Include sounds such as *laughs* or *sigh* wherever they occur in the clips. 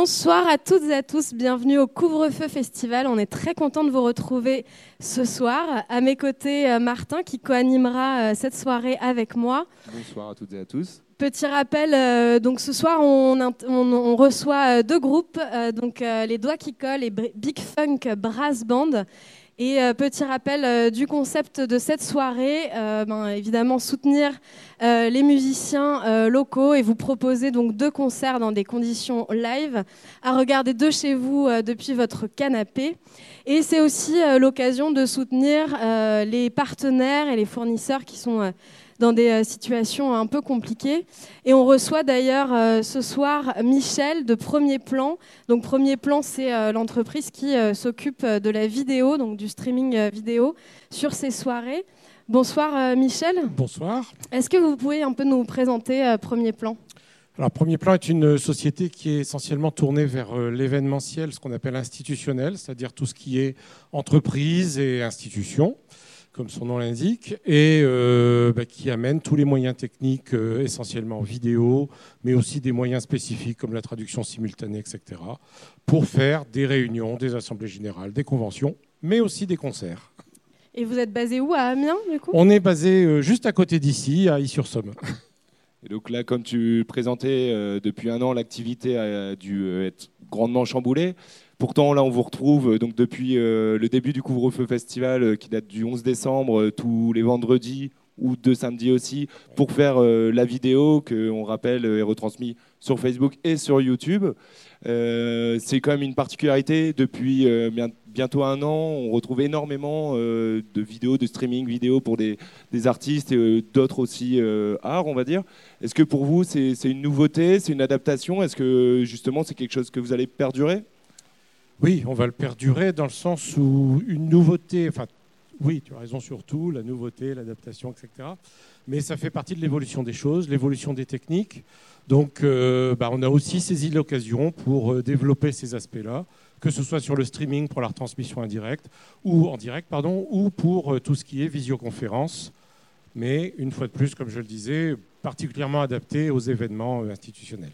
Bonsoir à toutes et à tous, bienvenue au Couvre-feu Festival. On est très content de vous retrouver ce soir. À mes côtés, euh, Martin qui co-animera euh, cette soirée avec moi. Bonsoir à toutes et à tous. Petit rappel, euh, donc ce soir on, on, reçoit deux groupes, donc les Doigts qui collent et Big Funk Brass Band. Et euh, petit rappel euh, du concept de cette soirée, euh, ben, évidemment soutenir les musiciens locaux et vous proposer donc deux concerts dans des conditions live à regarder de chez vous depuis votre canapé. Et c'est aussi l'occasion de soutenir les partenaires et les fournisseurs qui sont dans des euh, situations un peu compliquées. Et on reçoit d'ailleurs euh, ce soir Michel de Premier Plan. Donc Premier Plan, c'est euh, l'entreprise qui s'occupe de la vidéo, donc du streaming vidéo sur ces soirées. Bonsoir Michel. Bonsoir. Est-ce que vous pouvez un peu nous présenter Premier Plan? Alors, Premier Plan est une société qui est essentiellement tournée vers l'événementiel, ce qu'on appelle institutionnel, c'est-à-dire tout ce qui est entreprise et institution comme son nom l'indique, et euh, bah, qui amène tous les moyens techniques, euh, essentiellement vidéo, mais aussi des moyens spécifiques comme la traduction simultanée, etc., pour faire des réunions, des assemblées générales, des conventions, mais aussi des concerts. Et vous êtes basé où À Amiens, du coup? On est basé euh, juste à côté d'ici, à Y-sur-Somme. *laughs* Et donc là, comme tu présentais, depuis un an, l'activité a dû être grandement chamboulée. Pourtant, là, on vous retrouve euh, donc depuis euh, le début du couvre-feu festival euh, qui date du 11 décembre, tous les vendredis ou de samedi aussi, pour faire la vidéo que, on rappelle, est retransmise sur Facebook et sur YouTube. c'est quand même une particularité. Depuis bientôt un an, on retrouve énormément de vidéos, de streaming vidéo pour des, des artistes et d'autres aussi arts, on va dire. Est-ce que pour vous, c'est une nouveauté, c'est une adaptation? Est-ce que justement, c'est quelque chose que vous allez perdurer? Oui, on va le perdurer dans le sens où une nouveauté, enfin, oui, tu as raison surtout, la nouveauté, l'adaptation, etc. Mais ça fait partie de l'évolution des choses, l'évolution des techniques. Donc, euh, bah, on a aussi saisi l'occasion pour euh, développer ces aspects-là, que ce soit sur le streaming pour la retransmission indirecte ou en direct, pardon, ou pour euh, tout ce qui est visioconférence. Mais une fois de plus, comme je le disais, particulièrement adapté aux événements institutionnels.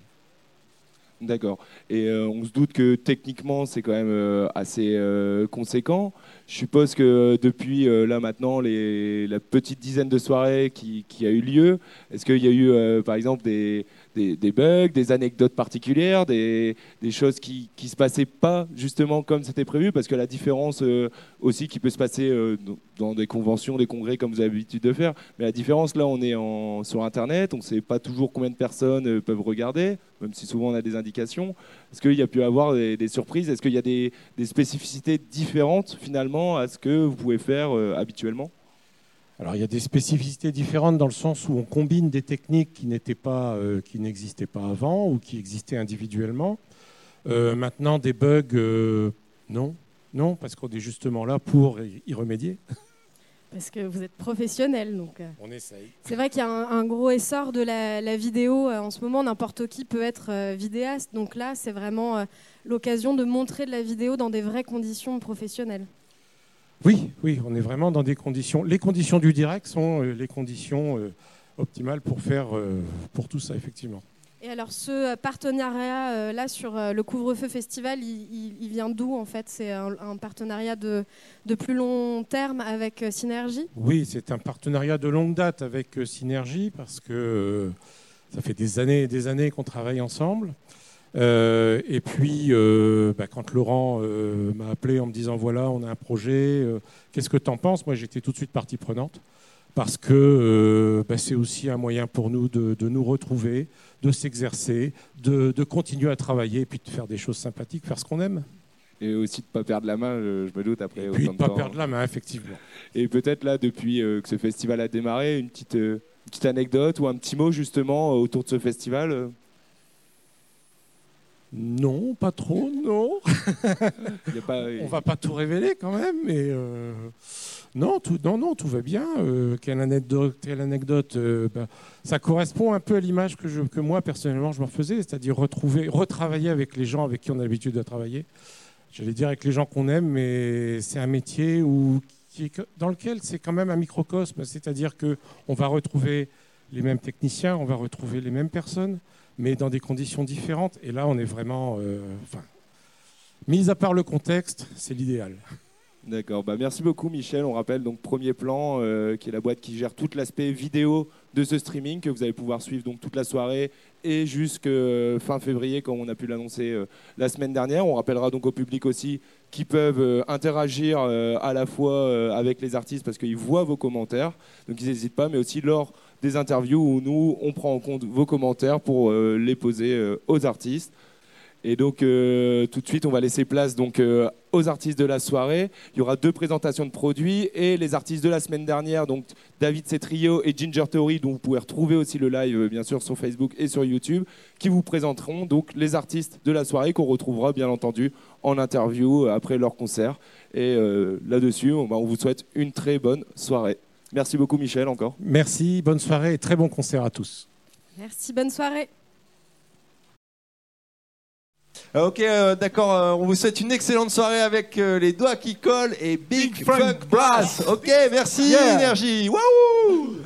D'accord. Et euh, on se doute que techniquement, c'est quand même euh, assez euh, conséquent. Je suppose que depuis là maintenant, les, la petite dizaine de soirées qui, qui a eu lieu, est-ce qu'il y a eu par exemple des, des, bugs, des anecdotes particulières, des, choses qui ne se passaient pas justement comme c'était prévu, parce que la différence euh, aussi qui peut se passer euh, dans des conventions, des congrès comme vous avez l'habitude de faire, mais la différence là on est sur Internet, on ne sait pas toujours combien de personnes euh, peuvent regarder, même si souvent on a des indications. Est-ce qu'il y a pu avoir des, surprises? Est-ce qu'il y a des, spécificités différentes finalement à ce que vous pouvez faire habituellement? Alors il y a des spécificités différentes dans le sens où on combine des techniques qui n'étaient pas, euh, qui n'existaient pas avant ou qui existaient individuellement. Euh, maintenant des bugs, euh, non, non, parce qu'on est justement là pour y remédier. *laughs* Parce que vous êtes professionnel, donc. On essaye. C'est vrai qu'il y a un, gros essor de la, la vidéo en ce moment. N'importe qui peut être vidéaste, donc là, c'est vraiment l'occasion de montrer de la vidéo dans des vraies conditions professionnelles. Oui, oui, on est vraiment dans des conditions. Les conditions du direct sont euh, les conditions euh, optimales pour faire euh, pour tout ça, effectivement. Et alors, ce partenariat là sur le couvre-feu festival, il, vient d'où en fait? C'est un, partenariat de, de, plus long terme avec Synergie? Oui, c'est un partenariat de longue date avec Synergie parce que ça fait des années et des années qu'on travaille ensemble. Euh, et puis, euh, bah, quand Laurent euh, m'a appelé en me disant voilà, on a un projet, qu'est-ce que tu en penses? Moi, j'étais tout de suite partie prenante parce que bah, c'est aussi un moyen pour nous de, nous retrouver, de s'exercer, de, continuer à travailler et puis de faire des choses sympathiques, faire ce qu'on aime. Et aussi de ne pas perdre la main, je, me doute, après. Et puis de ne pas perdre la main, effectivement. *laughs* Et peut-être là, depuis que ce festival a démarré, une petite, une petite anecdote ou un petit mot justement autour de ce festival non, pas trop, non. *laughs* On va pas tout révéler quand même, mais euh, non, tout, non, non, tout va bien. Euh, quelle anecdote, quelle anecdote euh, bah, Ça correspond un peu à l'image que, que moi personnellement je me faisais, c'est-à-dire retrouver, retravailler avec les gens avec qui on a l'habitude de travailler. J'allais dire avec les gens qu'on aime, mais c'est un métier où, qui dans lequel c'est quand même un microcosme, c'est-à-dire que on va retrouver les mêmes techniciens, on va retrouver les mêmes personnes mais dans des conditions différentes. Et là, on est vraiment. Euh, enfin, mis à part le contexte, c'est l'idéal. D'accord. Bah, merci beaucoup, Michel. On rappelle donc Premier Plan, euh, qui est la boîte qui gère tout l'aspect vidéo de ce streaming que vous allez pouvoir suivre donc toute la soirée et jusqu'à euh, fin février, comme on a pu l'annoncer euh, la semaine dernière. On rappellera donc au public aussi qu'ils peuvent interagir à la fois avec les artistes parce qu'ils voient vos commentaires, donc ils n'hésitent pas, mais aussi lors des interviews où nous, on prend en compte vos commentaires pour les poser aux artistes. Et donc, euh, tout de suite, on va laisser place donc, euh, aux artistes de la soirée. Il y aura deux présentations de produits et les artistes de la semaine dernière, donc David Cetrio et Ginger Theory, dont vous pouvez retrouver aussi le live, euh, bien sûr, sur Facebook et sur YouTube, qui vous présenteront donc les artistes de la soirée qu'on retrouvera, bien entendu, en interview après leur concert. Et là-dessus, on, on vous souhaite une très bonne soirée. Merci beaucoup Michel encore. Merci, bonne soirée et très bon concert à tous. Merci, bonne soirée. Ah, ok, euh, d'accord. Euh, on vous souhaite une excellente soirée avec euh, les doigts qui collent et Big, Big Funk, Ok, merci yeah. Énergie. Waouh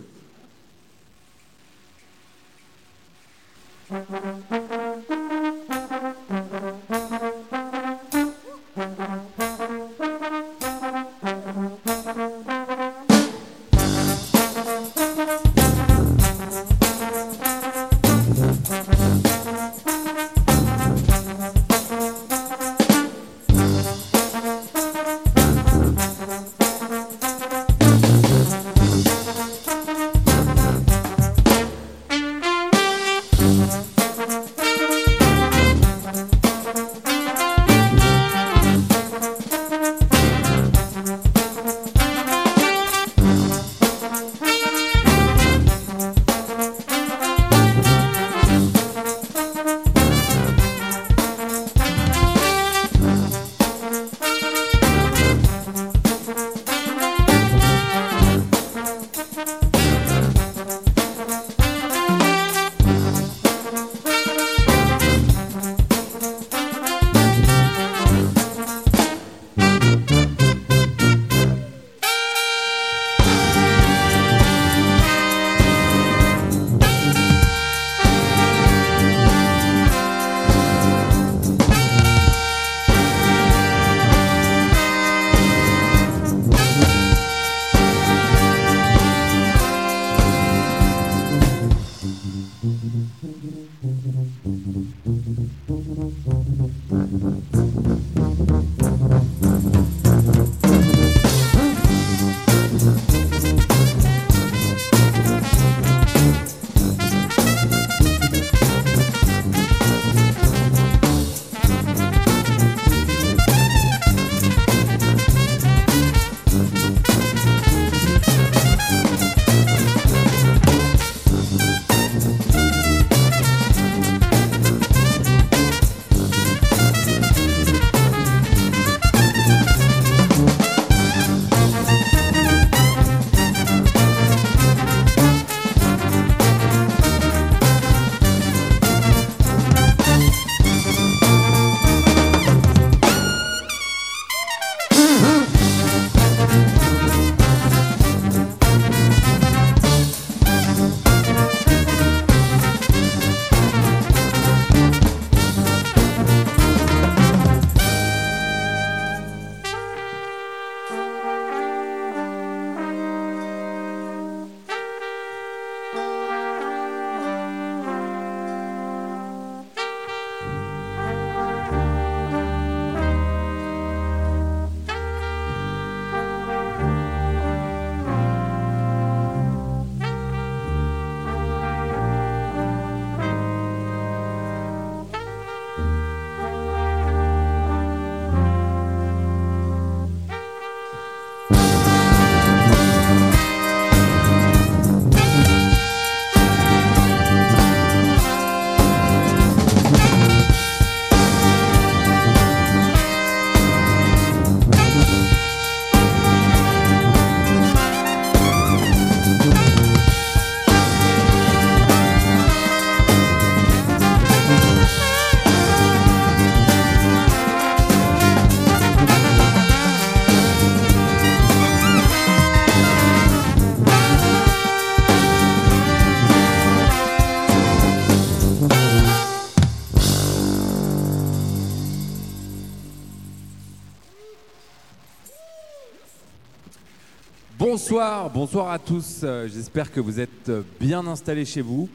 Bonsoir, à tous. Euh, J'espère que vous êtes euh, bien installés chez vous.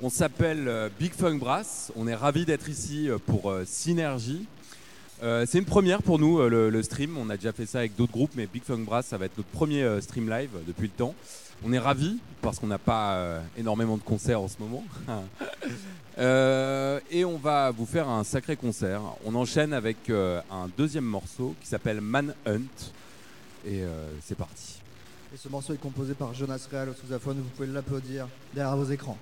On s'appelle euh, Big Funk Brass. On est ravis d'être ici pour Synergie. C'est une première pour nous, le, stream. On a déjà fait ça avec d'autres groupes, mais Big Funk Brass, ça va être notre premier stream live depuis le temps. On est ravis parce qu'on n'a pas énormément de concerts en ce moment. *laughs* Et on va vous faire un sacré concert. On enchaîne avec un deuxième morceau qui s'appelle Manhunt. Et c'est parti. Ce morceau est composé par Jonas Real au sousaphone, vous pouvez l'applaudir derrière vos écrans.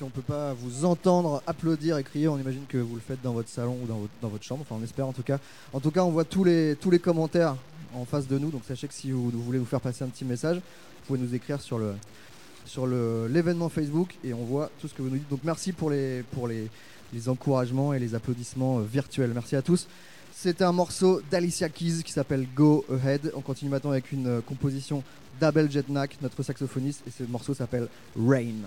Si on peut pas vous entendre applaudir et crier, on imagine que vous le faites dans votre salon ou dans votre, chambre, enfin on espère en tout cas. En tout cas, on voit tous les, tous les commentaires en face de nous, donc sachez que si vous, voulez vous faire passer un petit message, vous pouvez nous écrire sur le l'événement Facebook et on voit tout ce que vous nous dites. Donc merci pour les, encouragements et les applaudissements euh, virtuels. Merci à tous. C'était un morceau d'Alicia Keys qui s'appelle Go Ahead. On continue maintenant avec une euh, composition d'Abel Jetnak, notre saxophoniste, et ce morceau s'appelle Rain.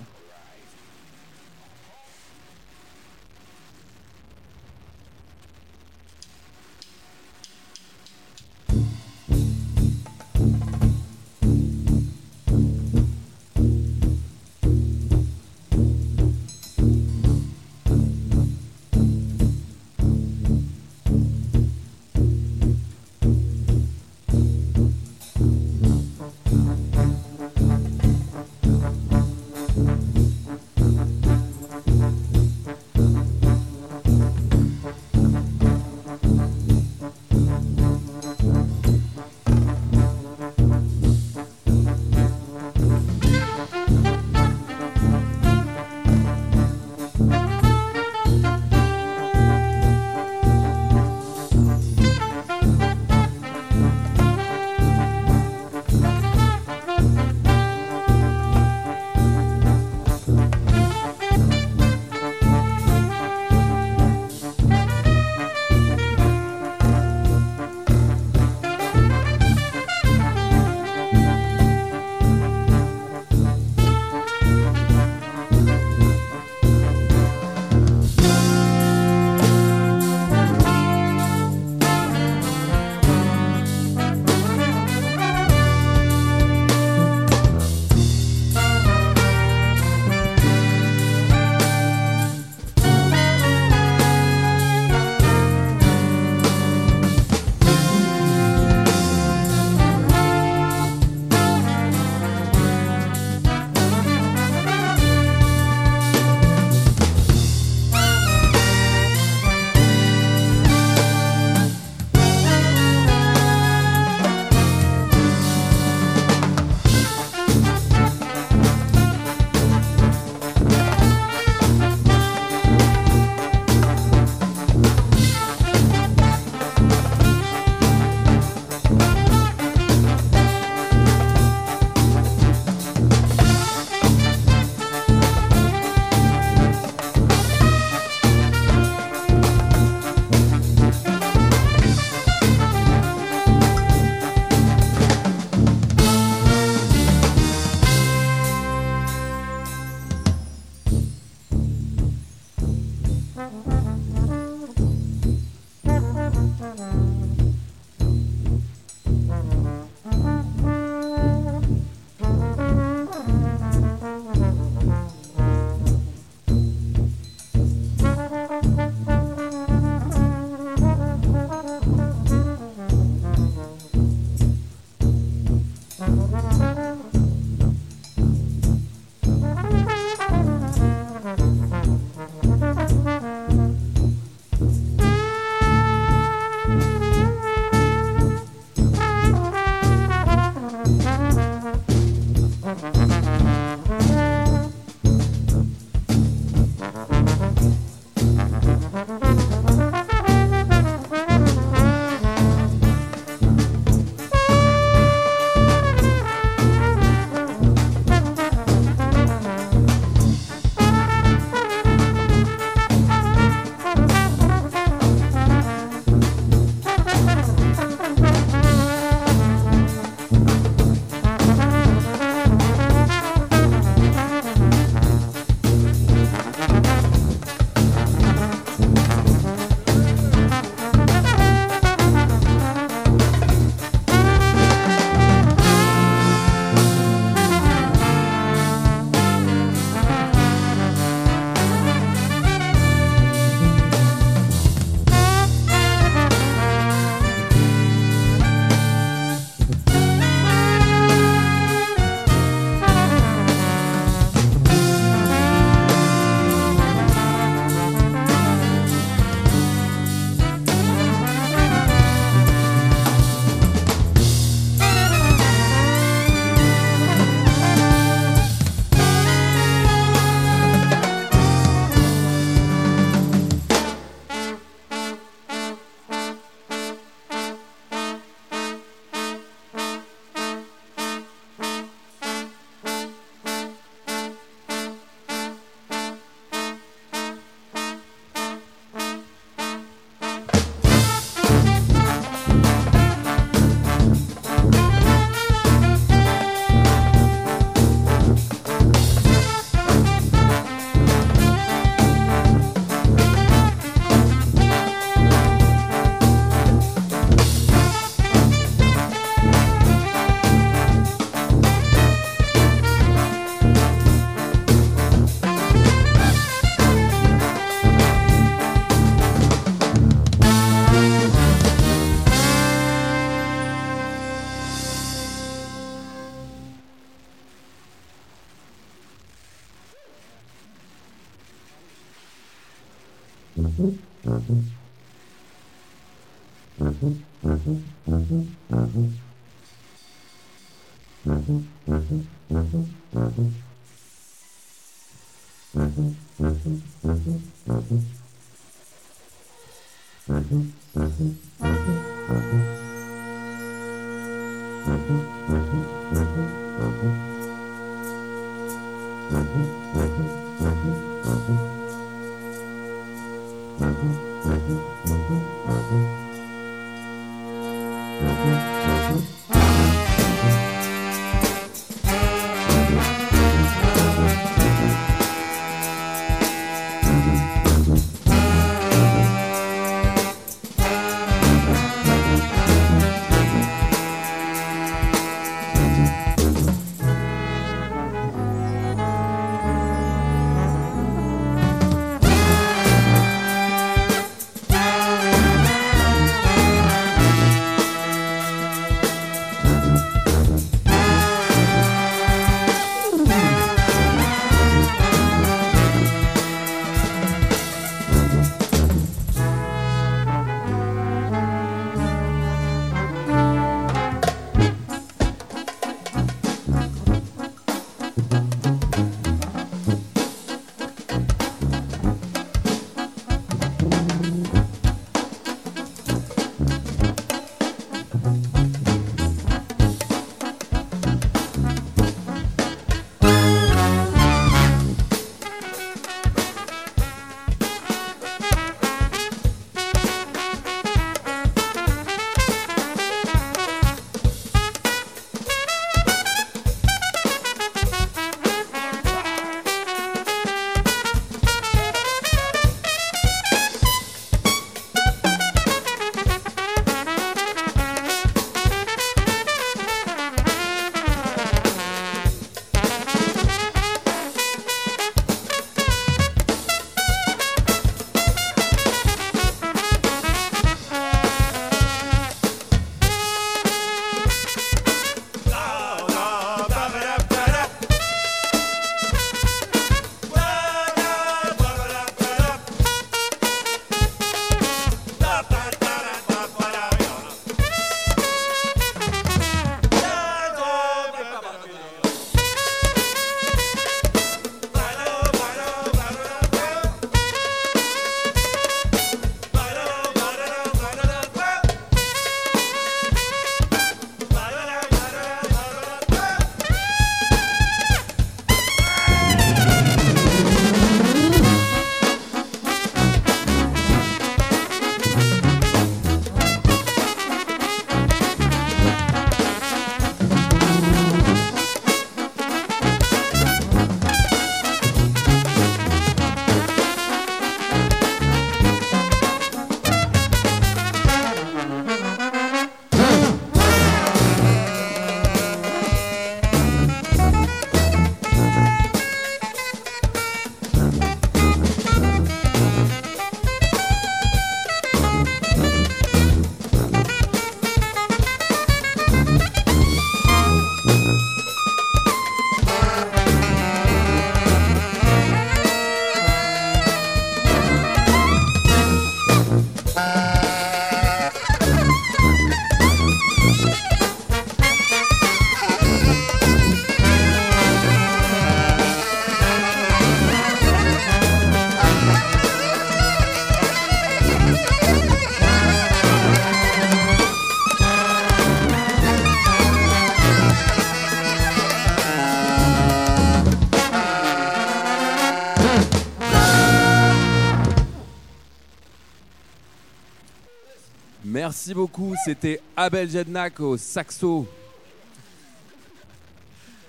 Merci beaucoup. C'était Abel Jednak au saxo.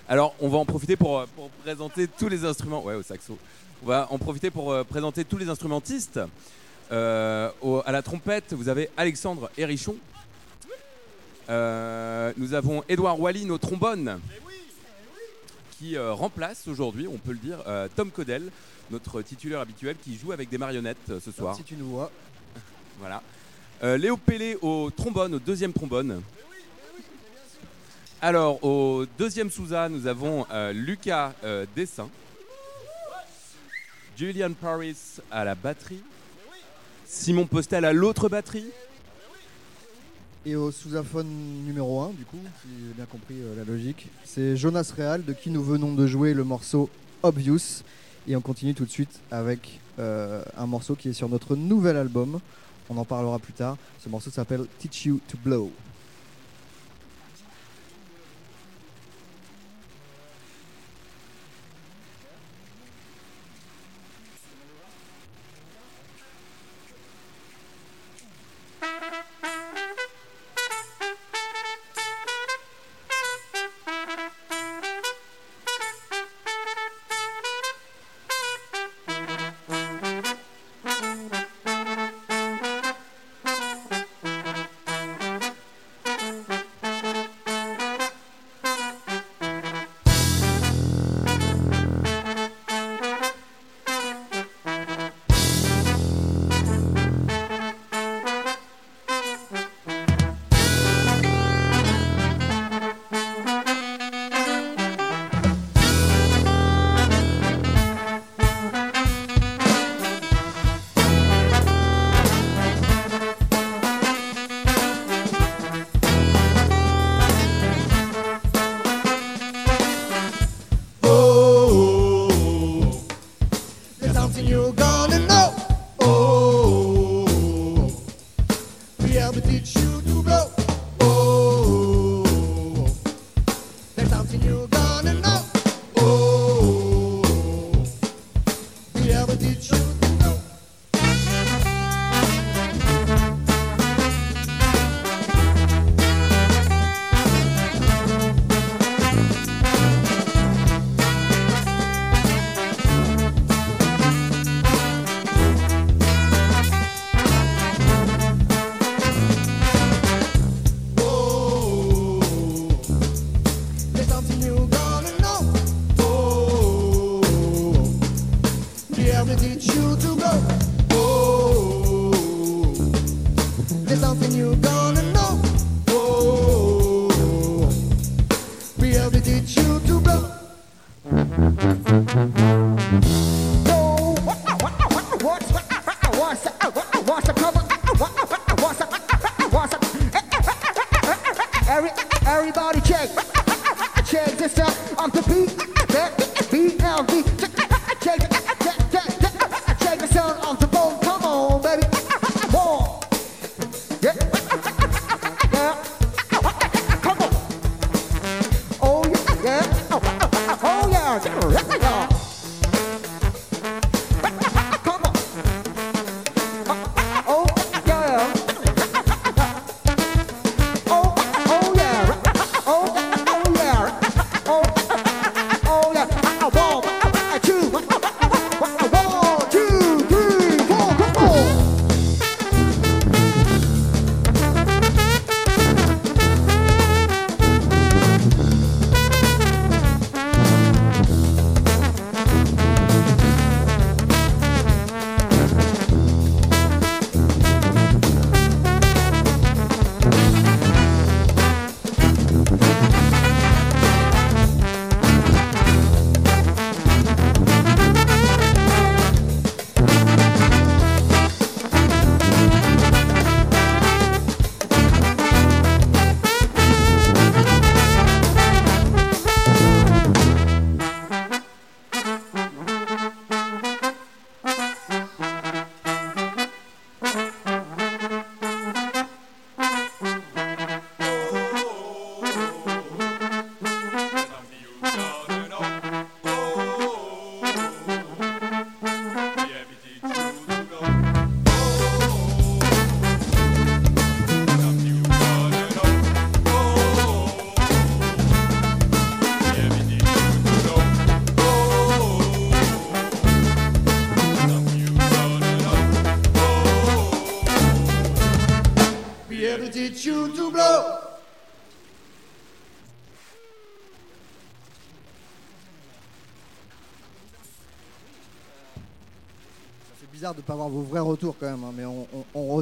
Alors, on va en profiter pour, euh, pour présenter tous les instruments. Ouais, au saxo. On va en profiter pour euh, présenter tous les instrumentistes. Euh, au- à la trompette, vous avez Alexandre Hérichon. Euh, nous avons Édouard Walline au trombone, qui euh, remplace aujourd'hui, on peut le dire, Tom Codel, notre titulaire habituel, qui joue avec des marionnettes ce soir. Si tu nous vois. Voilà. Euh, Léo Pellé au trombone, au deuxième trombone. Alors, au deuxième Sousa, nous avons euh, Lucas euh, Dessin. Julian Paris à la batterie. Simon Postel à l'autre batterie. Et au sous-aphone numéro 1, du coup, si j'ai bien compris la logique, c'est Jonas Real, de qui nous venons de jouer le morceau Obvious. Et on continue tout de suite avec un morceau qui est sur notre nouvel album. On en parlera plus tard. Ce morceau s'appelle Teach You to Blow.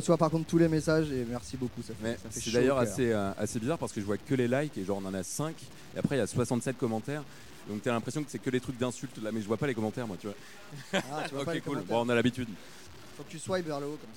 Reçoit par contre tous les messages et merci beaucoup. Ça fait, c'est d'ailleurs assez, euh, assez bizarre parce que je vois que les likes et genre on en a 5 et après il y a 67 commentaires. Donc t'as l'impression que c'est que des trucs d'insultes là, mais je vois pas les commentaires moi, tu vois. Ah, tu vois *laughs* pas ok, les cool. Bon, on a l'habitude. Faut que tu swipes vers le haut comme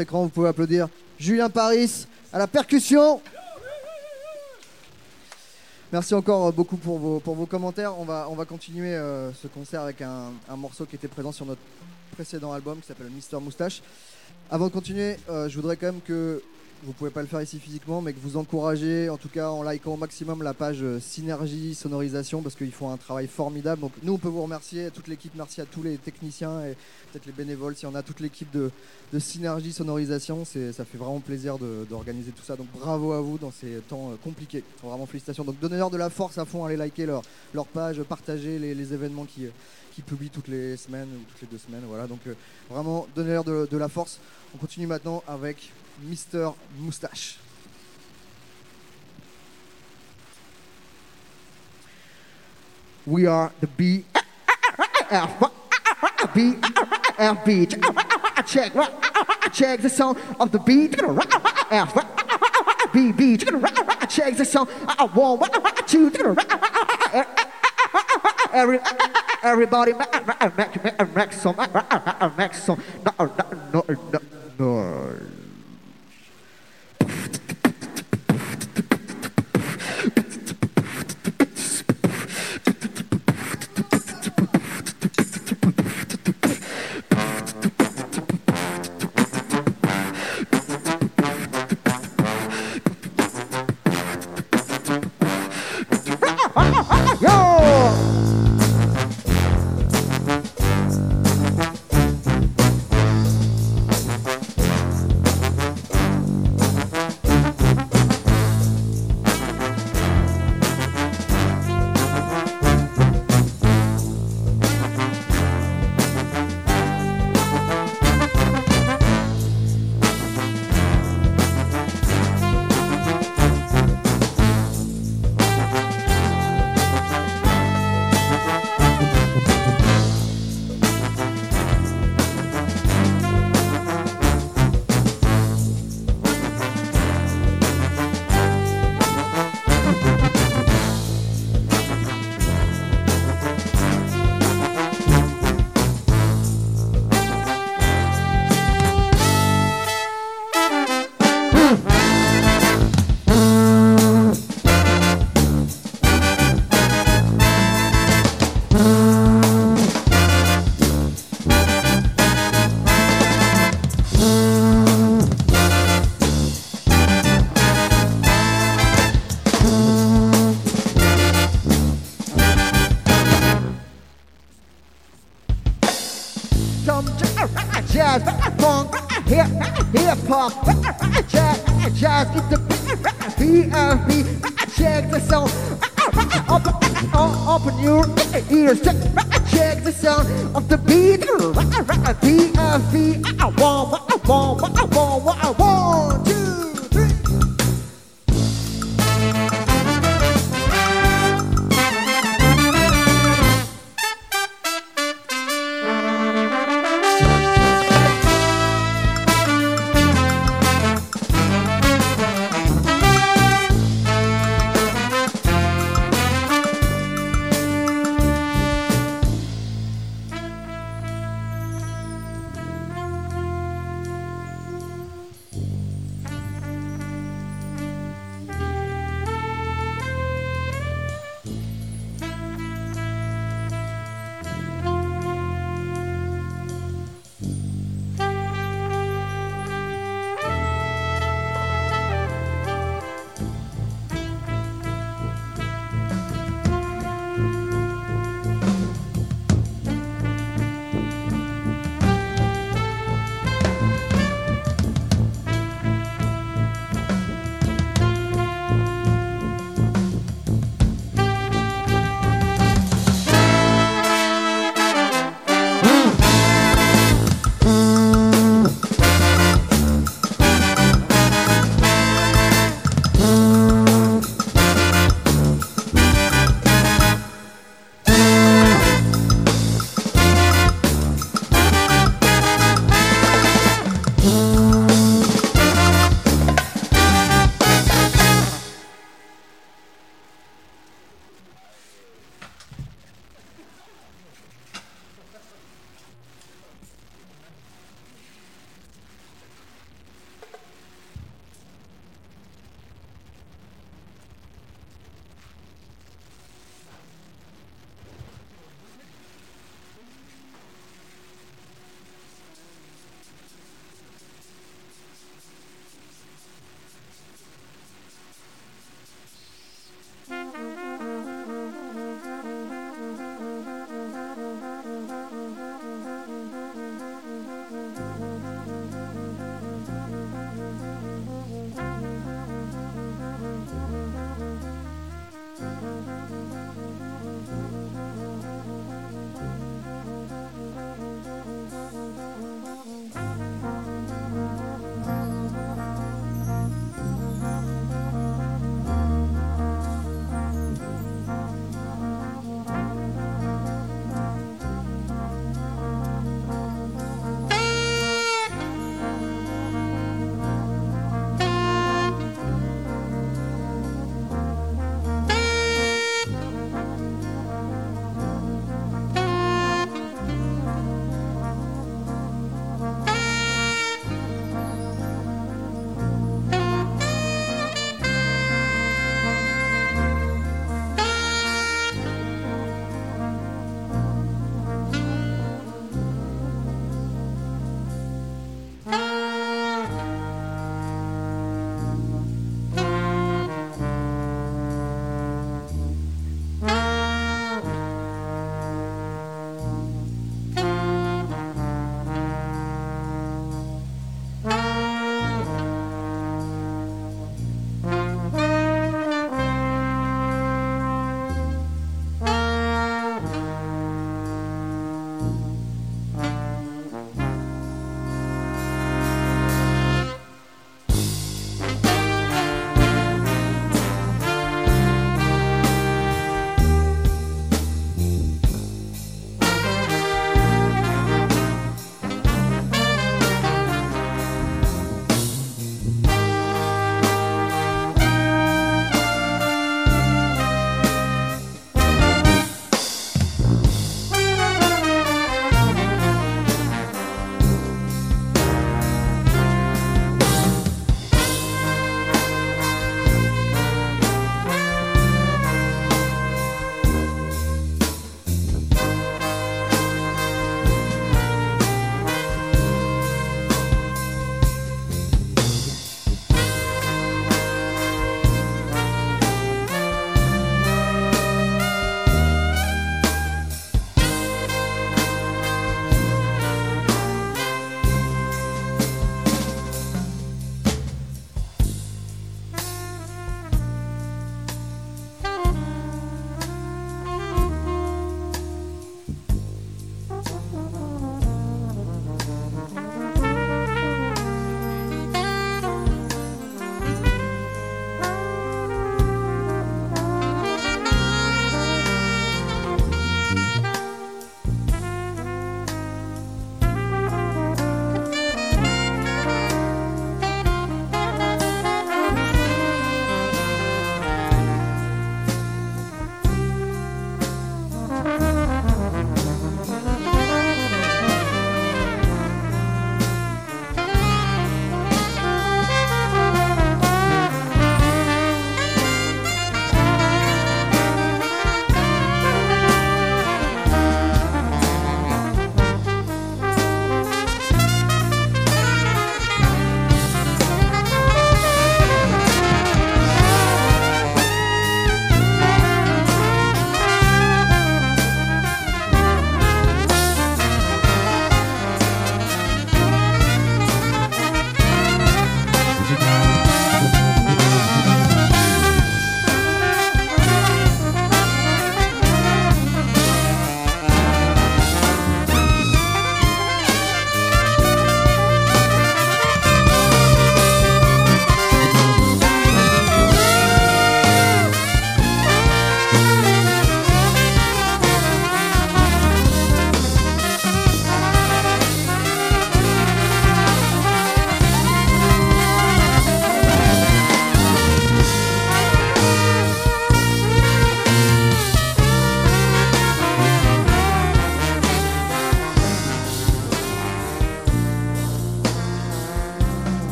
écran, vous pouvez applaudir Julien Paris à la percussion. Merci encore beaucoup pour vos, pour vos commentaires. On va, on va continuer euh, ce concert avec un, un morceau qui était présent sur notre précédent album qui s'appelle Mister Moustache. Avant de continuer, euh, je voudrais quand même que vous pouvez pas le faire ici physiquement, mais que vous encouragez, en tout cas en likant au maximum la page euh, Synergie Sonorisation, parce qu'ils font un travail formidable. Donc nous, on peut vous remercier, toute l'équipe, merci à tous les techniciens et peut-être les bénévoles, si on a toute l'équipe de, Synergie Sonorisation, ça fait vraiment plaisir d'organiser tout ça. Donc bravo à vous dans ces temps euh, compliqués. Vraiment félicitations. Donc donnez-leur de la force à fond, allez liker leur, leur page, partagez les, les événements qui, euh, qui publient toutes les semaines ou toutes les deux semaines. Voilà, donc vraiment donnez-leur de, de la force. On continue maintenant avec Mister Moustache. We are the B F B F check check the sound of the beat check the sound one two every everybody make make make some make some no no no no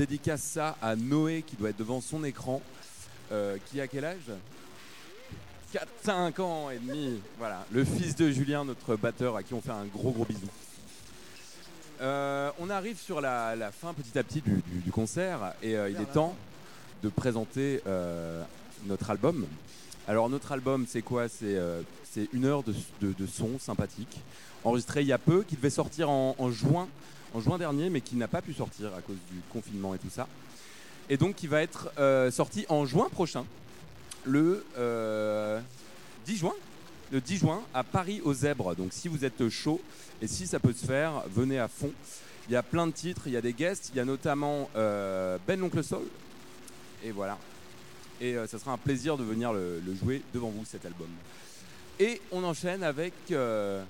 dédicace ça à Noé qui doit être devant son écran. euh, qui a quel âge? 4, 5 ans et demi. Voilà, le fils de Julien, notre batteur, à qui on fait un gros gros bisou. Euh, on arrive sur la, fin petit à petit du, concert et euh, il est temps de présenter notre album. Alors notre album c'est quoi? C'est une heure de, son sympathique, enregistré il y a peu, qui devait sortir en juin, en juin dernier, mais qui n'a pas pu sortir à cause du confinement et tout ça. Et donc qui va être euh, sorti en juin prochain, le euh, 10 juin, le 10 juin à Paris aux Zèbres. Donc si vous êtes chaud et si ça peut se faire, venez à fond. Il y a plein de titres, il y a des guests, il y a notamment euh, Ben l'Oncle Soul. Et voilà. Et euh, ça sera un plaisir de venir le, jouer devant vous cet album. Et on enchaîne avec euh,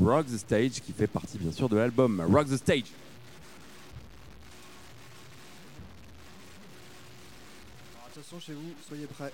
Rock the Stage qui fait partie bien sûr de l'album. Rock the Stage. Alors, attention chez vous, soyez prêts.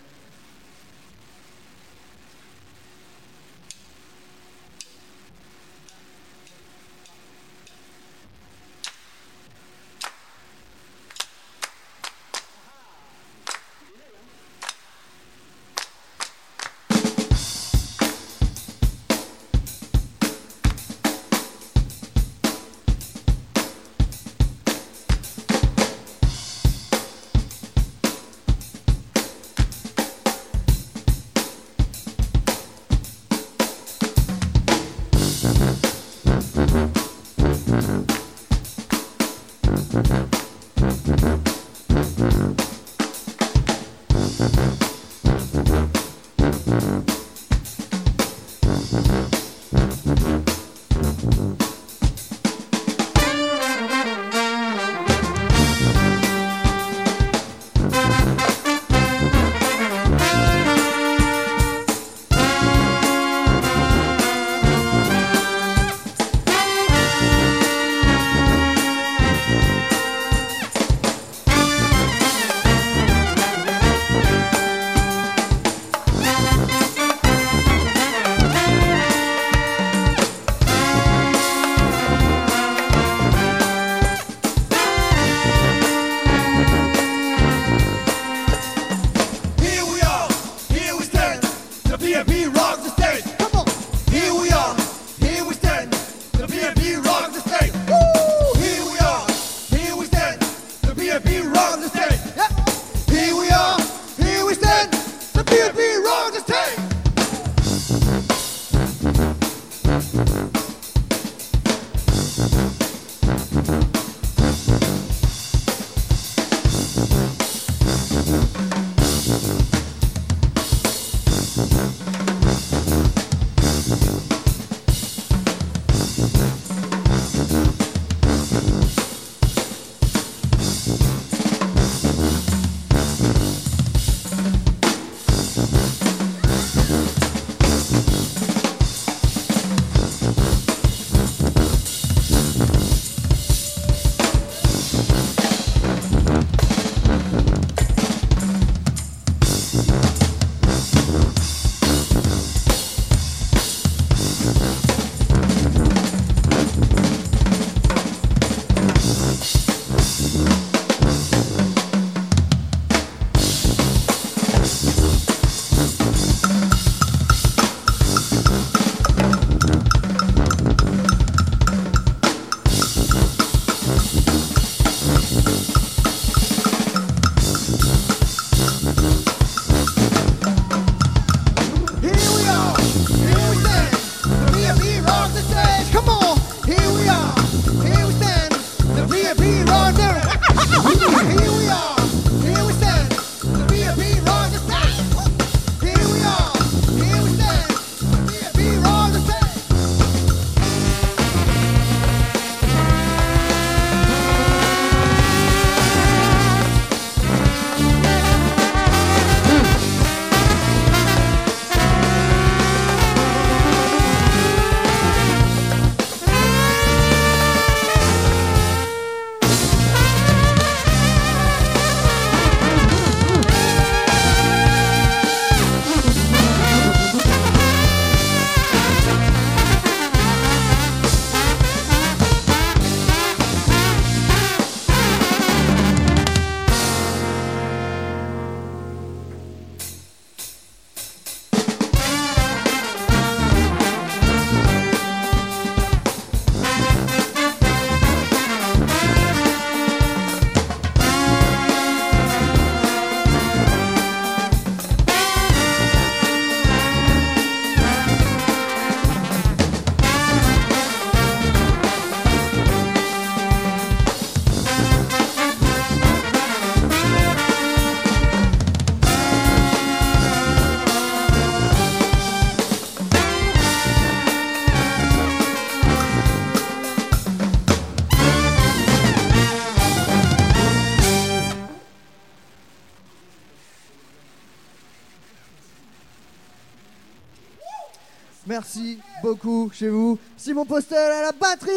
Chez vous. Simon Postel à la batterie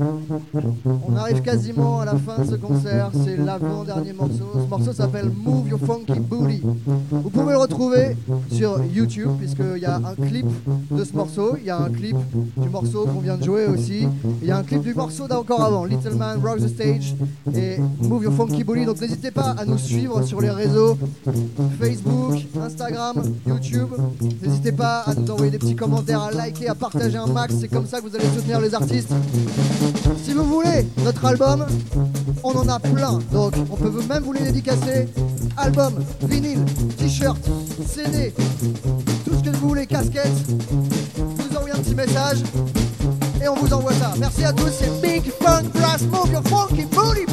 On arrive quasiment à la fin de ce concert, c'est l'avant-dernier morceau. Ce morceau s'appelle Move Your Funky Booty. Vous pouvez le retrouver sur YouTube, puisqu'il y a un clip de ce morceau, il y a un clip du morceau qu'on vient de jouer aussi, il y a un clip du morceau d'encore avant, Little Man Rock the Stage et Move Your Funky Booty. Donc n'hésitez pas à nous suivre sur les réseaux Facebook, Instagram, YouTube. Pas à nous envoyer des petits commentaires, à liker, à partager un max, c'est comme ça que vous allez soutenir les artistes. Si vous voulez notre album, on en a plein. Donc on peut même vous les dédicacer. Album, vinyle, t-shirt, CD, tout ce que vous voulez, casquette. Vous envoyez un petit message et on vous envoie ça. Merci à tous, c'est Big Funk Brass Move Your Funky Booty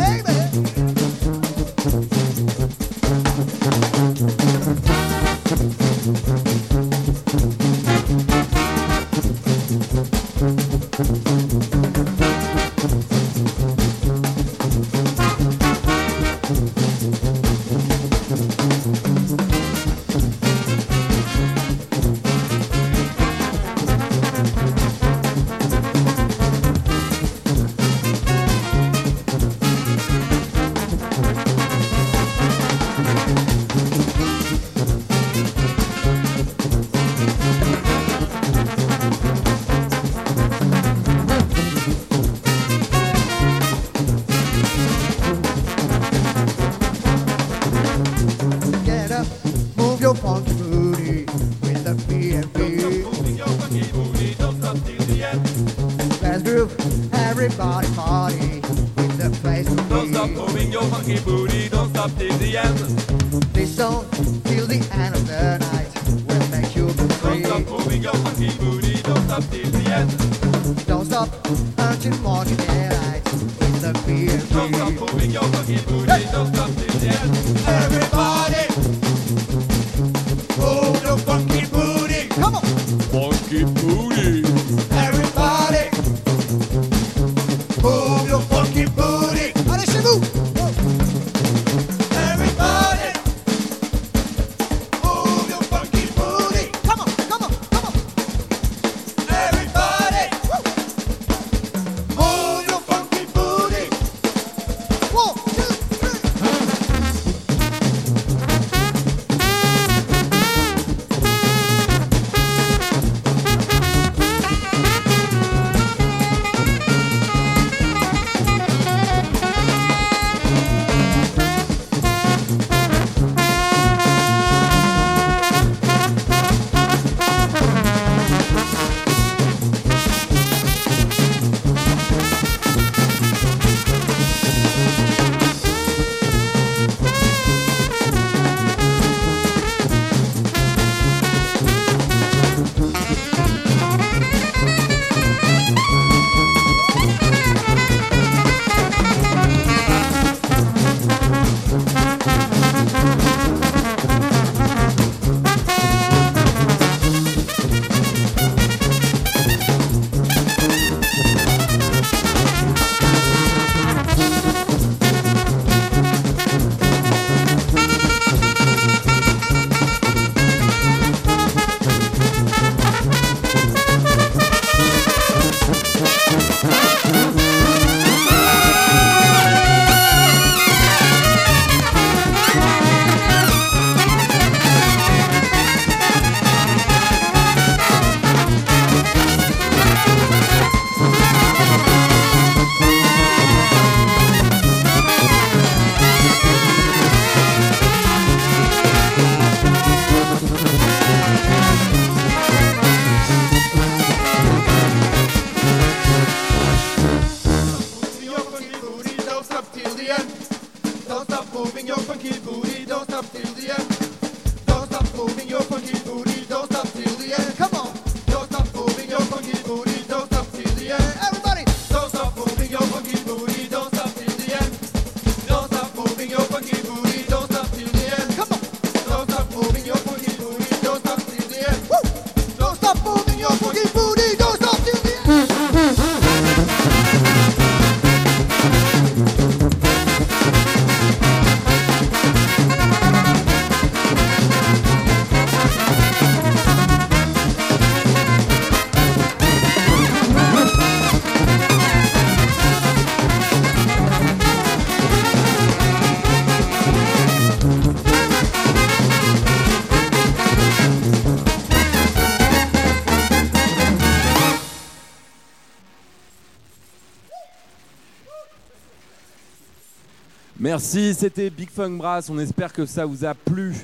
Merci, c'était Big Funk Brass. On espère que ça vous a plu.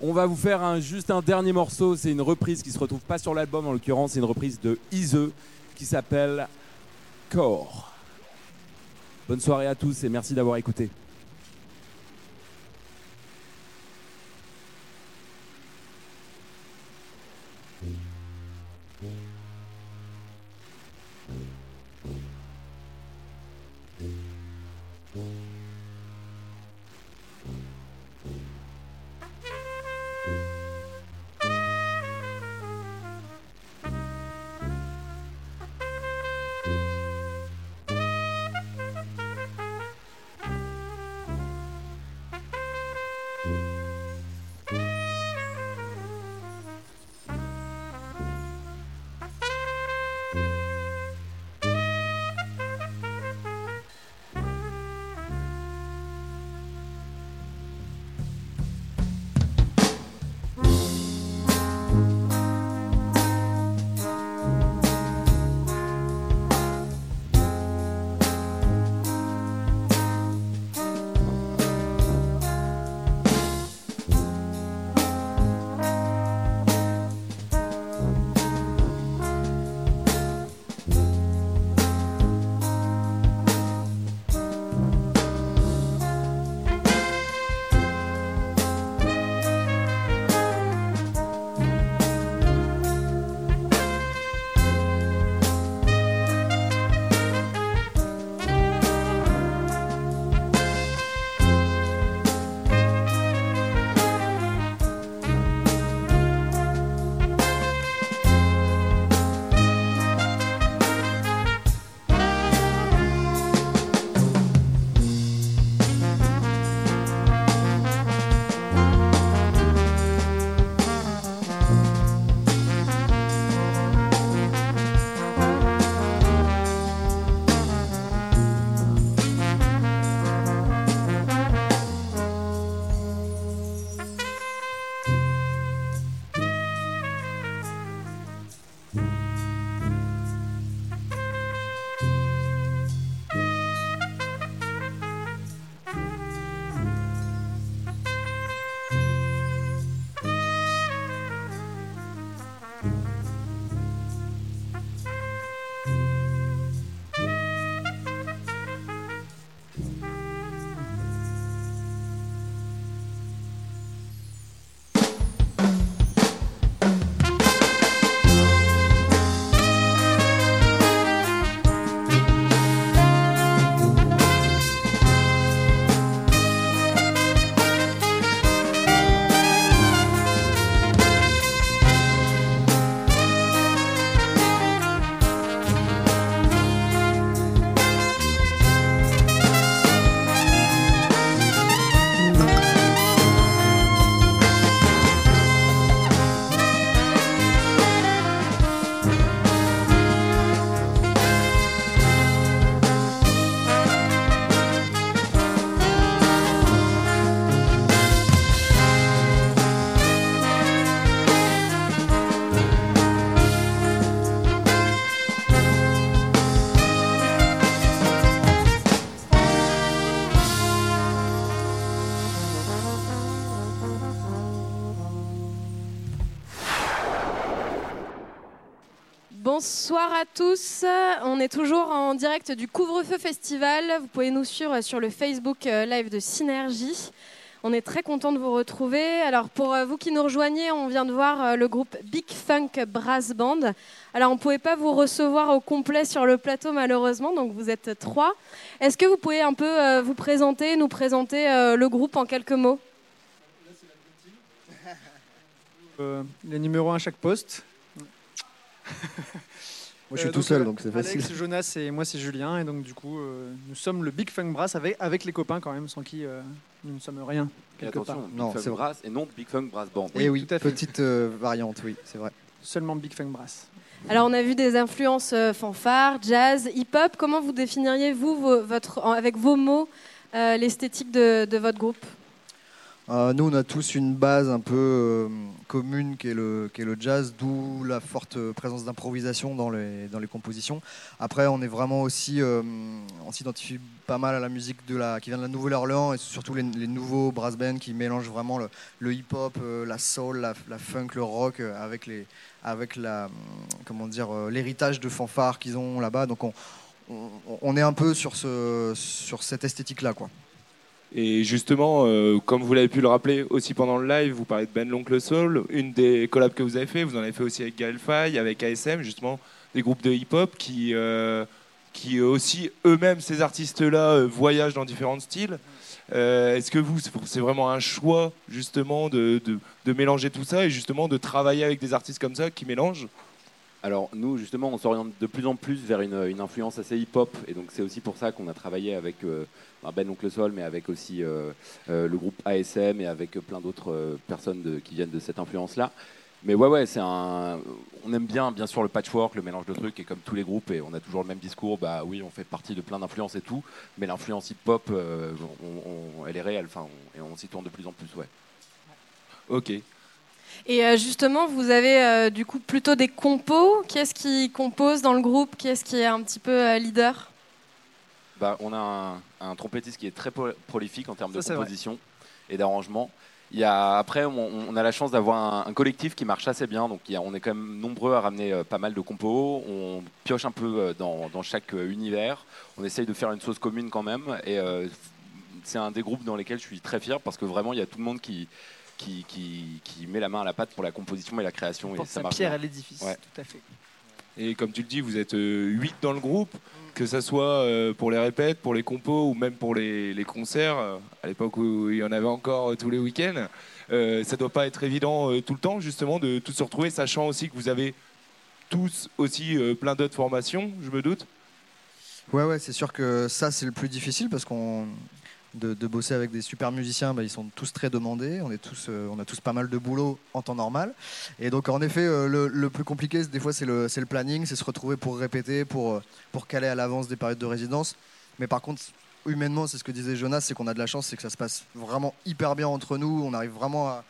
On va vous faire juste un dernier morceau. C'est une reprise qui se retrouve pas sur l'album en l'occurrence. C'est une reprise de Ise qui s'appelle Core. Bonne soirée à tous et merci d'avoir écouté. Bonsoir à tous. On est toujours en direct du Couvre-feu Festival. Vous pouvez nous suivre sur le Facebook euh, Live de Synergie. On est très content de vous retrouver. Alors pour euh, vous qui nous rejoignez, on vient de voir euh, le groupe Big Funk Brass Band. Alors on ne pouvait pas vous recevoir au complet sur le plateau malheureusement, donc vous êtes trois. Est-ce que vous pouvez un peu vous présenter, nous présenter le groupe en quelques mots? Euh, les numéros 1 à chaque poste. *laughs* Moi, je suis Euh, tout donc, seul, donc c'est Alex, facile. Jonas et moi, c'est Julien. Et donc, du coup, euh, nous sommes le Big Funk Brass avec, avec les copains quand même, sans qui euh, nous ne sommes rien. Et quelque attention, part. Big Non, Funk. Brass et non Big Funk Brass Band. Et oui, tout à fait. petite euh, variante, oui, c'est vrai. Seulement Big Funk Brass. Alors on a vu des influences euh, fanfare, jazz, hip-hop. Comment vous définiriez vous, votre, avec vos mots, euh, l'esthétique de, de votre groupe? Euh, nous, on a tous une base un peu euh, commune qui est, le, qui est le jazz, d'où la forte présence d'improvisation dans les, dans les compositions. Après, on est vraiment aussi, euh, on s'identifie pas mal à la musique de la, qui vient de la Nouvelle-Orléans et surtout les, nouveaux brass bands qui mélangent vraiment le, hip-hop, la soul, la, funk, le rock avec les, avec la, comment dire, l'héritage de fanfare qu'ils ont là-bas. Donc on, on, on est un peu sur ce, sur cette esthétique-là, quoi. Et justement, euh, comme vous l'avez pu le rappeler aussi pendant le live, vous parlez de Ben l'Oncle Soul, une des collabs que vous avez fait, vous en avez fait aussi avec Gaël Faye, avec ASM, justement, des groupes de hip-hop qui, euh, qui aussi, eux-mêmes, ces artistes-là, euh, voyagent dans différents styles. Est-ce que vous, c'est- c'est vraiment un choix, justement, de, de, de mélanger tout ça et justement de travailler avec des artistes comme ça qui mélangent? Alors nous justement on s'oriente de plus en plus vers une, influence assez hip-hop et donc c'est aussi pour ça qu'on a travaillé avec euh, Ben Oncle Sol mais avec aussi euh, euh, le groupe ASM et avec plein d'autres personnes qui viennent de cette influence-là. Mais ouais ouais c'est un on aime bien bien sûr le patchwork, le mélange de trucs et comme tous les groupes et on a toujours le même discours bah oui on fait partie de plein d'influences et tout mais l'influence hip-hop elle est réelle enfin et on s'y tourne de plus en plus ouais. Ok. Et euh, justement, vous avez euh, du coup plutôt des compos. Qui est-ce qui compose dans le groupe? Qui est-ce qui est un petit peu euh, leader? Bah, on a un, un trompettiste qui est très pro- prolifique en termes Ça, de composition et d'arrangement. Il y a, après, on, on a la chance d'avoir un, un collectif qui marche assez bien. Donc, il y a- on est quand même nombreux à ramener euh, pas mal de compos. On pioche un peu euh, dans, dans chaque euh, univers. On essaye de faire une sauce commune quand même. Et euh, c'est un des groupes dans lesquels je suis très fier parce que vraiment, il y a tout le monde qui, qui, qui, qui met la main à la pâte pour la composition et la création. Et Porte ça sa marche pierre bien. à l'édifice, Ouais. tout à fait. Et comme tu le dis, vous êtes 8 dans le groupe, que ce soit euh, pour les répètes, pour les compos ou même pour les, les concerts, euh, à l'époque où il y en avait encore euh, tous les week-ends. Euh, ça doit pas être évident euh, tout le temps, justement, de tous se retrouver, sachant aussi que vous avez tous aussi euh, plein d'autres formations, je me doute? Ouais, ouais, c'est sûr que ça, c'est le plus difficile parce qu'on. De, bosser avec des super musiciens, bah, ils sont tous très demandés. On, est tous, euh, on a tous pas mal de boulot en temps normal. Et donc, en effet, euh, le, plus compliqué, des fois, c'est le, le planning, c'est se retrouver pour répéter, pour, euh, pour caler à l'avance des périodes de résidence. Mais par contre, humainement, c'est ce que disait Jonas, c'est qu'on a de la chance, c'est que ça se passe vraiment hyper bien entre nous. On arrive vraiment à.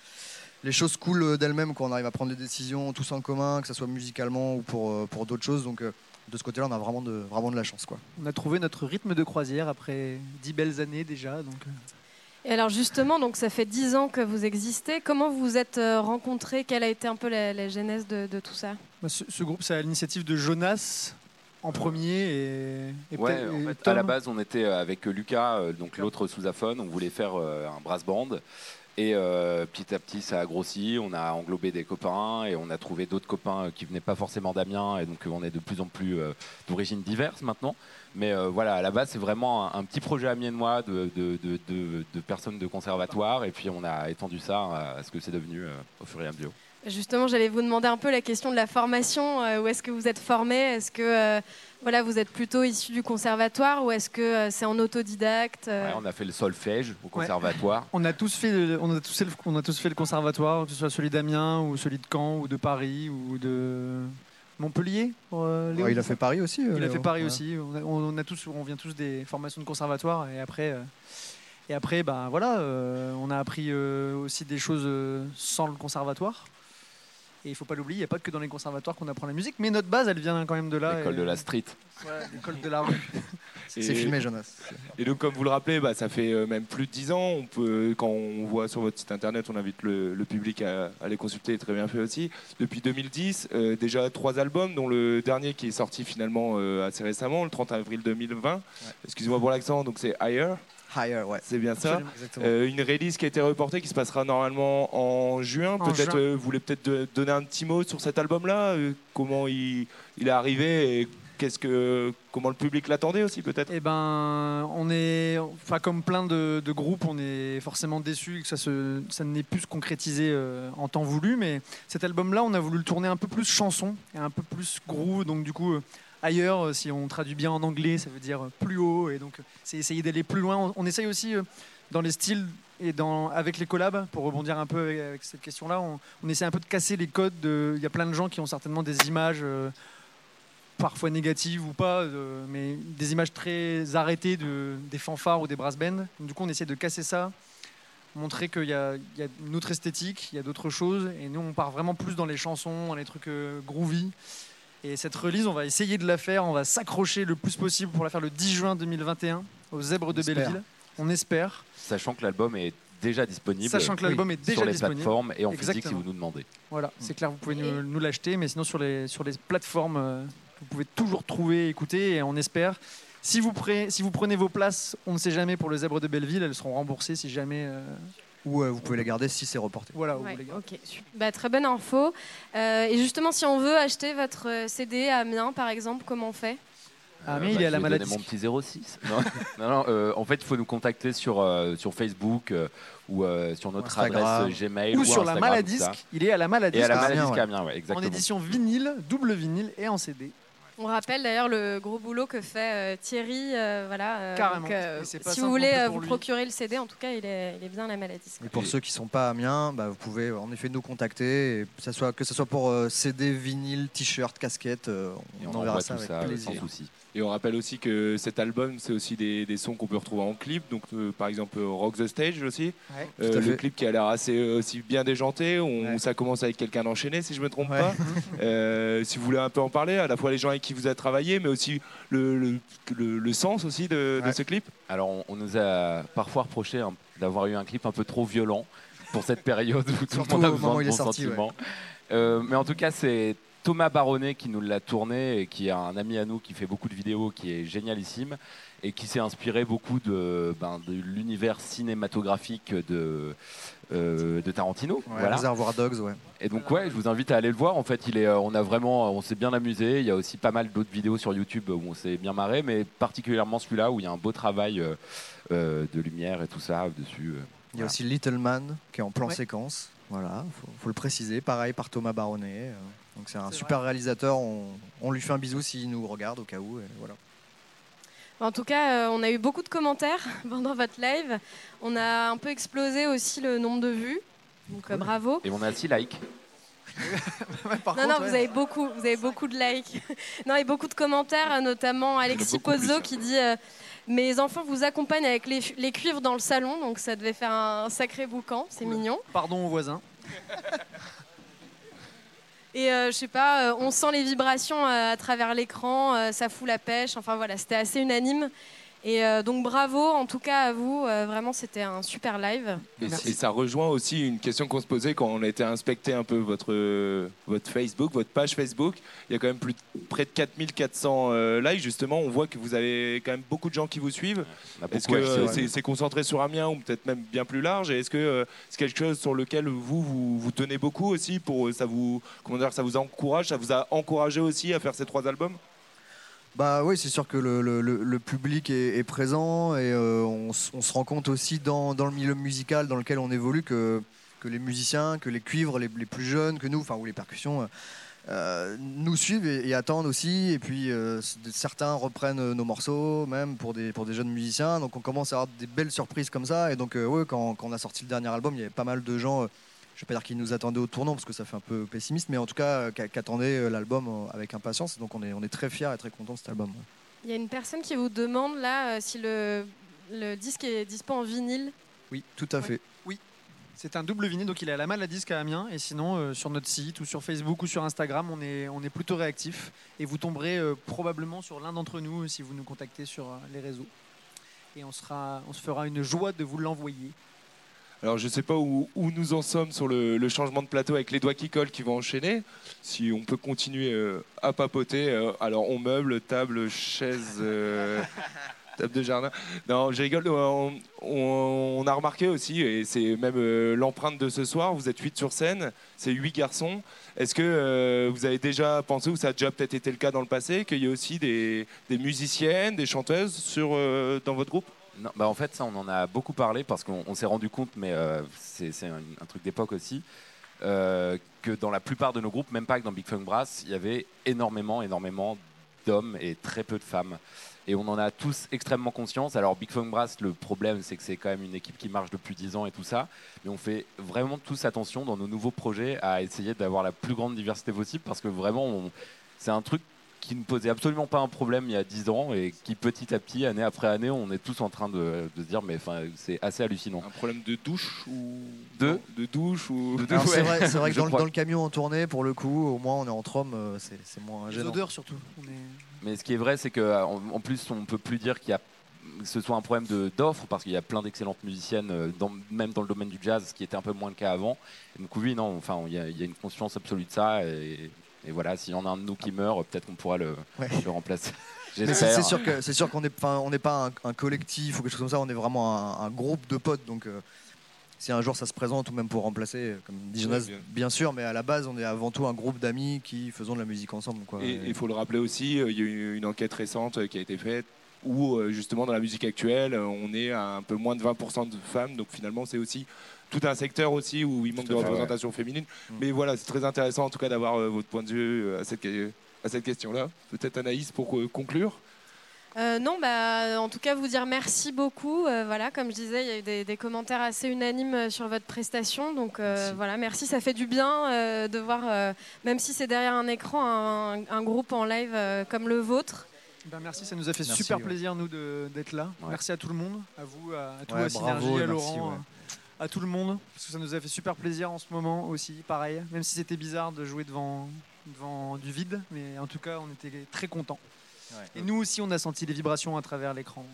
Les choses coulent d'elles-mêmes quand on arrive à prendre des décisions tous en commun, que ce soit musicalement ou pour, pour d'autres choses. Donc, de ce côté-là, on a vraiment de, vraiment de la chance. Quoi. On a trouvé notre rythme de croisière après dix belles années déjà. Donc, euh, Et alors justement, donc ça fait 10 ans que vous existez. Comment vous vous êtes euh, rencontrés? Quelle a été un peu la, la genèse de, de tout ça? Bah, ce, ce groupe, c'est à l'initiative de Jonas en premier et, et Ouais, en fait, à la base, on était euh, avec Lucas, donc l'autre sousaphone. On voulait faire un brass band. Et euh, petit à petit, ça a grossi. On a englobé des copains et on a trouvé d'autres copains euh, qui venaient pas forcément d'Amiens. Et donc, on est de plus en plus euh, d'origines diverses maintenant. Mais euh, voilà, à la base, c'est vraiment un, petit projet amiénois de, de, de, personnes de conservatoire. Et puis, on a étendu ça à, ce que c'est devenu au fur et à mesure. Justement, j'allais vous demander un peu la question de la formation. Où est-ce que vous êtes formé Est-ce que voilà, vous êtes plutôt issu du conservatoire ou est-ce que euh, c'est en autodidacte euh? Ouais, on a fait le solfège au conservatoire. On a tous fait, le- on a tous fait, le, on a tous fait le conservatoire, que ce soit celui d'Amiens ou celui de Caen ou de Paris ou de Montpellier. euh, Léo, Ouais, il a fait Paris aussi. euh, Il a fait Paris Ouais. aussi. On, a, on a tous, on vient tous des formations de conservatoire et après, euh, et après, bah voilà, euh, on a appris euh, aussi des choses euh, sans le conservatoire. Et il faut pas l'oublier, il n'y a pas que dans les conservatoires qu'on apprend la musique, mais notre base, elle vient quand même de là. L'école et- de la street. Voilà, l'école de la rue. *laughs* C'est Et- filmé, Jonas. Et donc, comme vous le rappelez, bah, ça fait euh, même plus de 10 ans. On peut, quand on voit sur votre site internet, on invite le, le public à, à les consulter, très bien fait aussi. Depuis 2010, euh, déjà trois albums, dont le dernier qui est sorti finalement euh, assez récemment, le 30 avril 2020. Excusez-moi pour l'accent, donc c'est Higher. Higher, ouais. C'est bien ça. Euh, une release qui a été reportée, qui se passera normalement en juin. En Peut-être, juin. euh, vous voulez peut-être de- donner un petit mot sur cet album-là euh, Comment il, il est arrivé et qu'est-ce que, comment le public l'attendait aussi, peut-être? Eh ben, on est, enfin comme plein de, de groupes, on est forcément déçu que ça se, ça n'ait pu se concrétiser euh, en temps voulu. Mais cet album-là, on a voulu le tourner un peu plus chanson et un peu plus groove. Donc du coup, euh, ailleurs, euh, si on traduit bien en anglais, ça veut dire euh, plus haut. Et donc, euh, c'est essayer d'aller plus loin. On, essaye aussi dans les styles et avec les collabs, pour rebondir un peu avec, cette question-là, on, on essaie un peu de casser les codes. de- Il y a plein de gens qui ont certainement des images. parfois négatives ou pas, mais des images très arrêtées de, des fanfares ou des brass bands. Du coup, on essaie de casser ça montrer qu'il y a une autre esthétique, il y a d'autres choses. Et nous, on part vraiment plus dans les chansons, dans les trucs euh, groovy. Et cette release, on va essayer de la faire, on va s'accrocher le plus possible pour la faire le 10 juin 2021 aux Zèbres de espère. Belleville. On espère. Sachant que l'album est déjà disponible. Sachant que l'album est déjà sur les disponible. plateformes et en physique si Exactement. vous nous demandez. Voilà, c'est clair, vous pouvez nous, nous l'acheter, mais sinon sur les, sur les plateformes, euh, vous pouvez toujours trouver, écouter, et on espère. Si vous, pre- si vous prenez vos places, on ne sait jamais pour le zèbre de Belleville, elles seront remboursées si jamais. euh, Ou euh, vous pouvez les garder si c'est reporté. voilà, vous Ouais, les gardez. Bah, très bonne info. Euh, et justement, si on veut acheter votre euh, CD à Amiens, par exemple, comment on fait? Ah, Euh, mais il bah, est à la maladie. mon petit 06. Non, *laughs* non, non, euh, en fait, il faut nous contacter sur, euh, sur Facebook euh, ou euh, sur notre Instagram. adresse Gmail Ou sur la Instagram, ça. il est à la Maladisque Et à la à Maladisque Amiens, à Amiens, ouais, en exactement. édition vinyle, double vinyle et en CD. On rappelle d'ailleurs le gros boulot que fait euh, Thierry. euh, voilà, euh, Carrément. donc, euh, si vous voulez vous lui. procurer le CD, en tout cas, il est, il est bien à la maladie. Et pour ceux qui sont pas à Amiens, bah, vous pouvez en effet nous contacter, et que ce soit, que ce soit pour euh, CD, vinyle, t-shirt, casquette, euh, Et on, on enverra ça tout avec ça plaisir. sans souci. Et on rappelle aussi que cet album, c'est aussi des, des sons qu'on peut retrouver en clip. Donc, euh, par exemple, Rock the Stage aussi. Ouais. Euh, le clip qui a l'air assez euh, aussi bien déjanté. On, Ouais. Ça commence avec quelqu'un d'enchaîné, si je me trompe Ouais. pas. *laughs* Euh, si vous voulez un peu en parler, à la fois les gens avec qui vous avez travaillé, mais aussi le, le, le- le sens aussi de, ce clip? Alors, on, on nous a parfois reproché hein, d'avoir eu un clip un peu trop violent pour cette période où tout le monde a besoin de bons sorti, sentiments. Euh, mais en tout cas, c'est Thomas Baronnet qui nous l'a tourné et qui est un ami à nous qui fait beaucoup de vidéos, qui est génialissime et qui s'est inspiré beaucoup de, ben, de l'univers cinématographique de, euh, de Tarantino. Ouais, voilà. Reservoir Dogs, ouais. Et donc ouais, je vous invite à aller le voir. En fait, il est, euh, on a vraiment, on s'est bien amusé. Il y a aussi pas mal d'autres vidéos sur YouTube où on s'est bien marré, mais particulièrement celui-là où il y a un beau travail euh, euh, de lumière et tout ça dessus. euh. Il y a Voilà. aussi Little Man qui est en plan Ouais. séquence. Voilà, faut, faut le préciser. Pareil par Thomas Baronnet. euh, Donc c'est un super réalisateur. On, on lui fait un bisou s'il nous regarde au cas où. et voilà. En tout cas, euh, on a eu beaucoup de commentaires *laughs* pendant votre live. On a un peu explosé aussi le nombre de vues. Donc euh, bravo. Et on a 6 likes. *laughs* Non, contre, non, ouais. vous avez beaucoup, vous avez beaucoup de likes. *laughs* non, et beaucoup de commentaires, euh, notamment Alexis Pozzo hein. qui dit euh, Mes enfants vous accompagnent avec les, les cuivres dans le salon, donc ça devait faire un sacré boucan, c'est mignon. Pardon aux voisins. Et euh, je sais pas, euh, on sent les vibrations euh, à travers l'écran, ça fout la pêche, enfin voilà, c'était assez unanime. Et euh, donc bravo en tout cas à vous, euh, vraiment c'était un super live. Et, ça rejoint aussi une question qu'on se posait quand on a été inspecter un peu votre, euh, votre Facebook, votre page Facebook. Il y a quand même plus de, près de 4400 euh, likes, justement. On voit que vous avez quand même beaucoup de gens qui vous suivent. Est-ce que c'est concentré sur Amiens ou peut-être même bien plus large? Et est-ce que euh, c'est quelque chose sur lequel vous, vous, vous tenez beaucoup aussi pour ça vous comment dire ça vous encourage ça vous a encouragé aussi à faire ces trois albums? Bah oui, c'est sûr que le, le- le- public est, présent et euh, on, se rend compte aussi dans, dans le milieu musical dans lequel on évolue que, que les musiciens, que les cuivres, les, plus jeunes que nous, enfin ou les percussions, euh, euh, nous suivent et, attendent aussi. Et puis certains reprennent nos morceaux même pour des, pour des jeunes musiciens. Donc on commence à avoir des belles surprises comme ça. Et donc euh, quand, quand on a sorti le dernier album, il y avait pas mal de gens. Je vais pas dire qu'ils nous attendaient au tournant parce que ça fait un peu pessimiste, mais en tout cas euh, qu'a- qu'attendaient euh, l'album euh, avec impatience. Donc on est, on est très fiers et très contents de cet album. Il y a une personne qui vous demande là euh, si le, le disque est dispo en vinyle. Oui, tout à Ouais. fait. C'est un double vinyle, donc il est à la Maladisque à Amiens. Et sinon, euh, sur notre site ou sur Facebook ou sur Instagram, on est, on est plutôt réactif. Et vous tomberez euh, probablement sur l'un d'entre nous si vous nous contactez sur euh, les réseaux. Et on, sera, on se fera une joie de vous l'envoyer. Alors je sais pas où, où nous en sommes sur le, le changement de plateau avec les doigts qui collent qui vont enchaîner. Si on peut continuer euh, à papoter. euh, alors on meuble, table, chaise, euh, *laughs* table de jardin. Non, je rigole. On, on- on a remarqué aussi, et c'est même l'empreinte de ce soir, vous êtes 8 sur scène, c'est 8 garçons. Est-ce que vous avez déjà pensé, ou ça a déjà peut-être été le cas dans le passé, qu'il y a aussi des, des musiciennes, des chanteuses sur, dans votre groupe? Non, bah en fait, ça, on en a beaucoup parlé parce qu'on on s'est rendu compte, mais euh, c'est un, truc d'époque aussi, euh, que dans la plupart de nos groupes, même pas que dans Big Funk Brass, il y avait énormément, énormément d'hommes et très peu de femmes. Et on en a tous extrêmement conscience. Alors, Big Funk Brass, le problème, c'est que c'est quand même une équipe qui marche depuis 10 ans et tout ça. Mais on fait vraiment tous attention dans nos nouveaux projets à essayer d'avoir la plus grande diversité possible parce que vraiment, c'est un truc qui ne posait absolument pas un problème il y a 10 ans et qui petit à petit, année après année, on est tous en train de, de se dire mais enfin c'est assez hallucinant. Un problème de douche ou De non, de douche ou Alors, c'est Ouais. vrai, c'est vrai *laughs* que dans, le- crois. dans le camion en tournée, pour le coup, au moins on est entre hommes, euh, c'est c'est moins Les gênant. odeurs surtout. On est- Mais ce qui est vrai, c'est qu'en en plus, on peut plus dire qu'il y a que ce soit un problème de- d'offre parce qu'il y a plein d'excellentes musiciennes, euh, dans- même dans le domaine du jazz, ce qui était un peu moins le cas avant. Et donc oui, non, enfin, il y, y a une conscience absolue de ça. Et, et voilà, s'il y en a un de nous qui meurt, peut-être qu'on pourra le, Ouais. le remplacer. *laughs* C'est sûr que c'est sûr qu'on est, enfin, on n'est pas un, un collectif ou quelque chose comme ça. On est vraiment un, un groupe de potes. Donc, euh, si un jour ça se présente ou même pour remplacer, euh, comme dit Jonas, bien. bien. sûr. Mais à la base, on est avant tout un groupe d'amis qui faisons de la musique ensemble. Quoi. Et il faut le rappeler aussi, euh, il y a eu une enquête récente qui a été faite où euh, justement dans la musique actuelle, euh, on est à un peu moins de 20% de femmes. Donc finalement, c'est aussi tout un secteur aussi où il manque de représentation féminine. Mm. Mais voilà, c'est très intéressant en tout cas d'avoir euh, votre point de vue à cette, à cette question-là. Peut-être Anaïs pour euh, conclure. Euh, non, bah, en tout cas, vous dire merci beaucoup. Euh, voilà, comme je disais, il y a eu des, des commentaires assez unanimes sur votre prestation. Donc euh, Merci. voilà, merci. Ça fait du bien euh, de voir, euh, même si c'est derrière un écran, un, un groupe en live euh, comme le vôtre. Ben, merci, ça nous a fait Merci, super ouais. plaisir nous d'être là. Ouais. Merci à tout le monde, à vous, à, à tout, Ouais, à bravo Synergie, à Laurent, à tout le monde, parce que ça nous a fait super plaisir en ce moment aussi, pareil. Même si c'était bizarre de jouer devant, devant du vide, mais en tout cas, on était très contents. Et nous aussi, on a senti les vibrations à travers l'écran.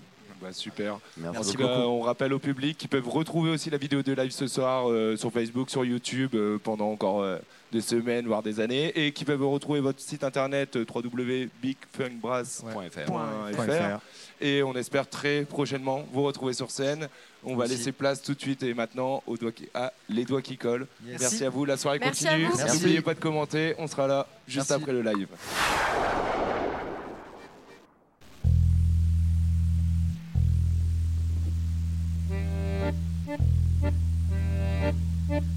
Bah, super. Merci, En tout beaucoup. cas, on rappelle au public qu'ils peuvent retrouver aussi la vidéo de live ce soir euh, sur Facebook, sur YouTube euh, pendant encore euh, des semaines, voire des années, et qui peuvent retrouver votre site internet euh, www.bigfunkbrass.fr. .fr. Et on espère très prochainement vous retrouver sur scène. On va Merci. laisser place tout de suite et maintenant aux doigts qui- à les doigts qui collent. Yes. Merci à vous, la soirée Merci continue. Merci. N'oubliez pas de commenter, on sera là juste Merci. après le live. Mm-hmm.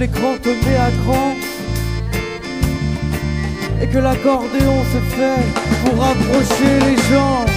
L'écran te met à cran. Et que l'accordéon se fait pour rapprocher les gens.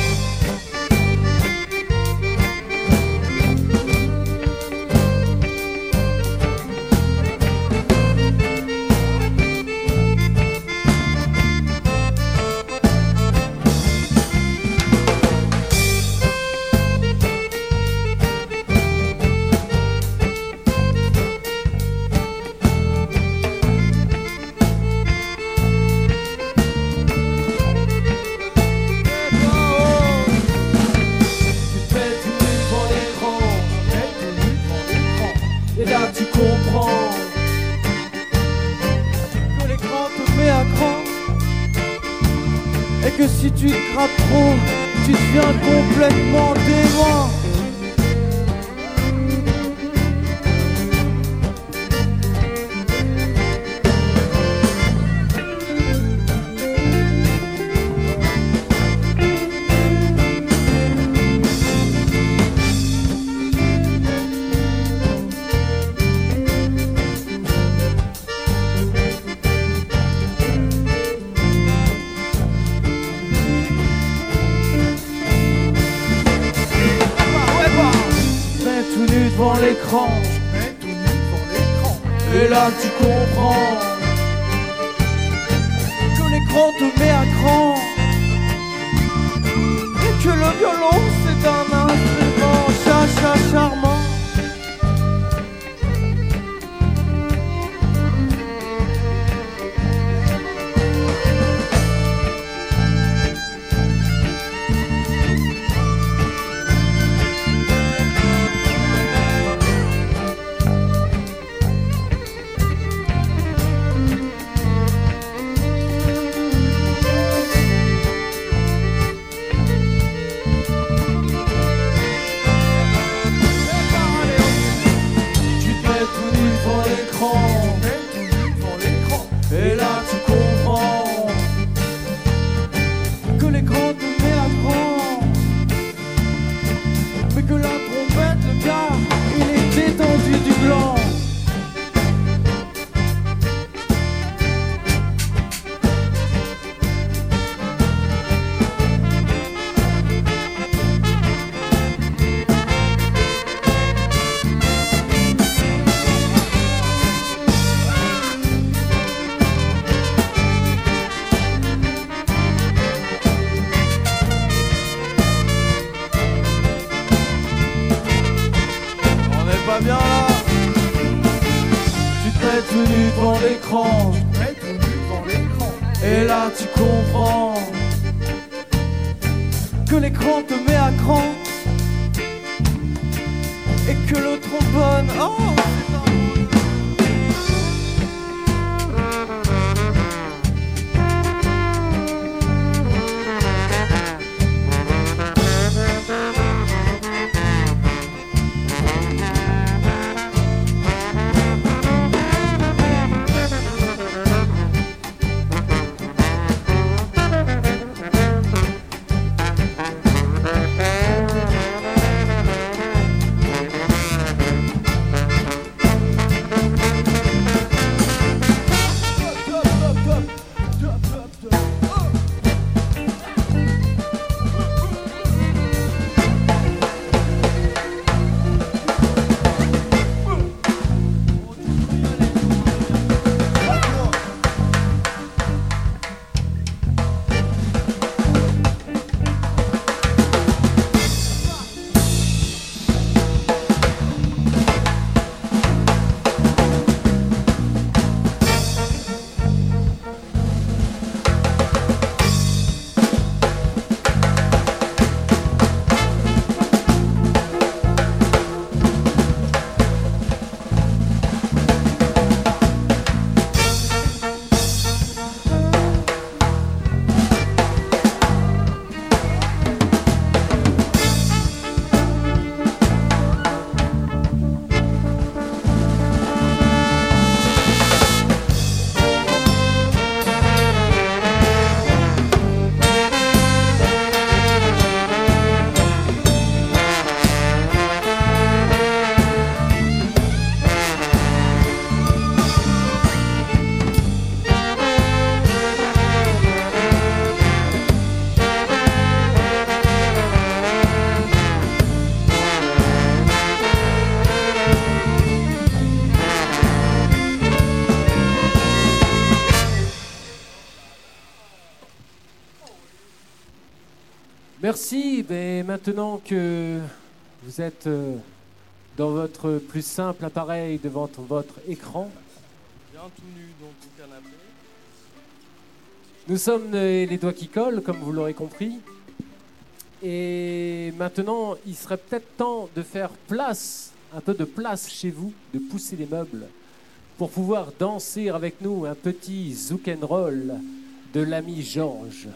Ben, maintenant que vous êtes euh, dans votre plus simple appareil devant votre écran, Bien tout nu dans ton canapé. nous sommes les, les doigts qui collent, comme vous l'aurez compris. Et maintenant, il serait peut-être temps de faire place, un peu de place chez vous, de pousser les meubles, pour pouvoir danser avec nous un petit zouk and roll de l'ami Georges.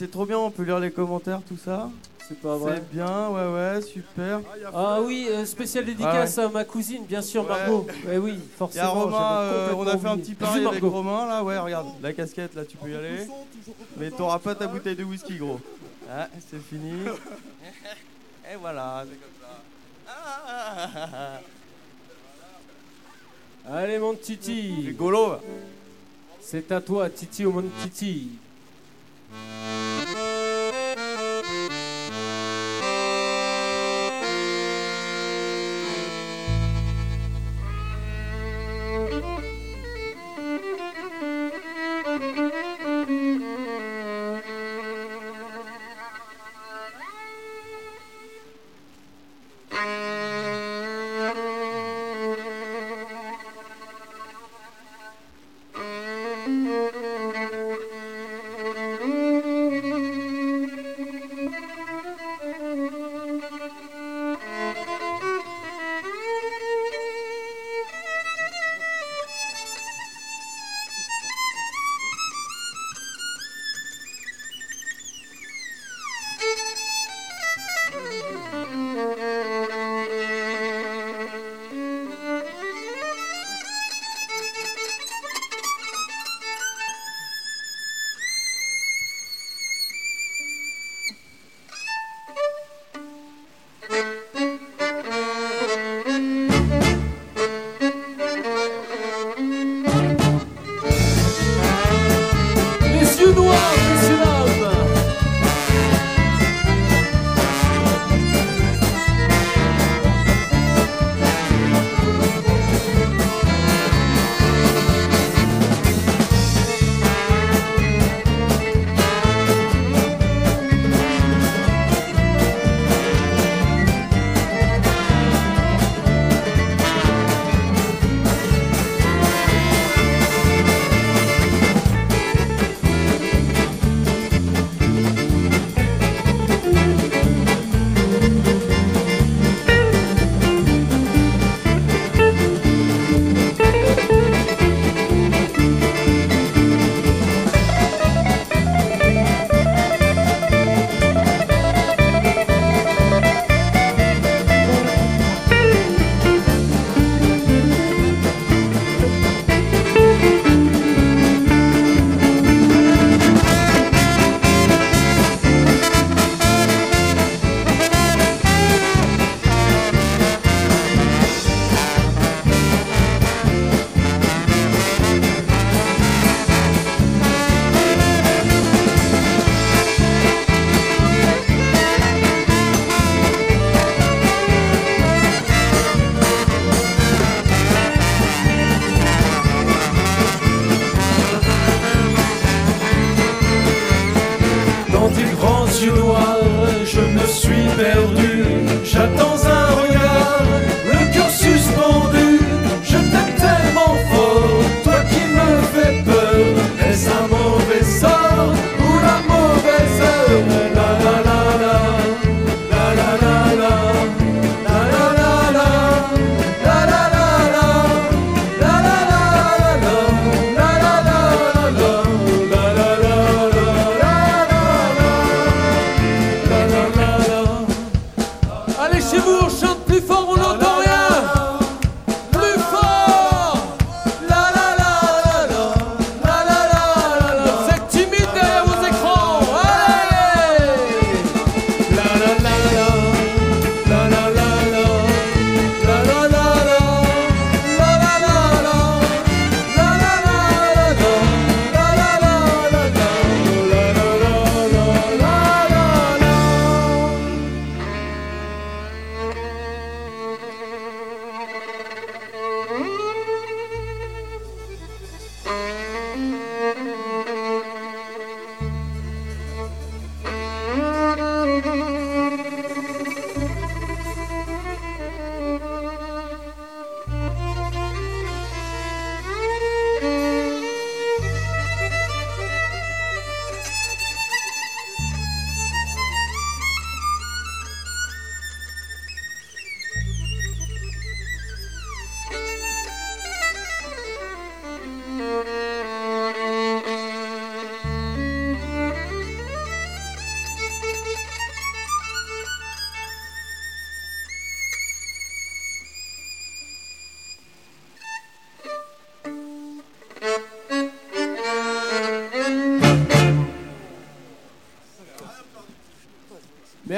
c'est trop bien, on peut lire les commentaires, tout ça. C'est pas vrai. C'est bien, ouais, ouais, super. Ah, ah oui, euh, spéciale ah dédicace à ma cousine, bien sûr, Margot. Ouais. Eh oui, forcément. A euh, on a fait un petit pari avec Romain, là, ouais, regarde, la casquette, là, tu peux y aller. Mais t'auras pas ta bouteille de whisky, gros. Ah, c'est fini. *laughs* Et voilà, Allez, mon Titi. Rigolo. C'est à toi, Titi, au monde Titi.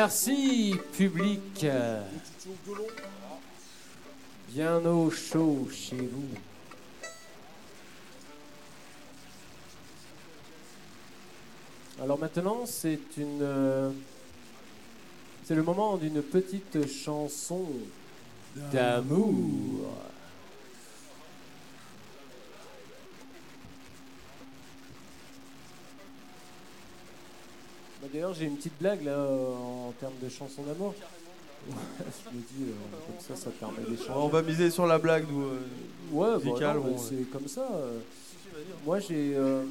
Merci, public. bien au chaud chez vous. Alors maintenant, c'est une, c'est le moment d'une petite chanson d'amour. Bah, D'ailleurs, j'ai une petite blague là termes de chanson d'amour. *laughs* Je me dis, euh, comme ça, ça permet d'échanger. On va miser sur la blague nous, euh, Ouais, bah, musicale, non, bon, c'est comme ça. euh. Moi, j'ai. euh,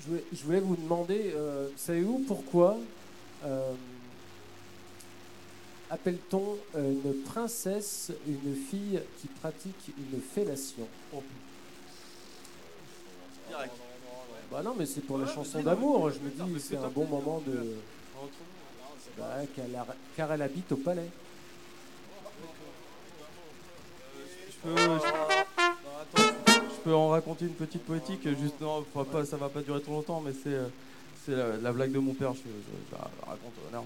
je, voulais, je voulais vous demander, euh, savez-vous pourquoi euh, appelle-t-on une princesse une fille qui pratique une fellation? Bah non, mais c'est pour la chanson d'amour. Je me dis, c'est un bon moment de. Bah, a- car elle habite au palais. Je peux, je- non, attends, je peux en raconter une petite poétique, juste non, faut pas, ça va pas durer trop longtemps, mais c'est euh, c'est la, la blague de mon père, je, je- je la raconte honneur.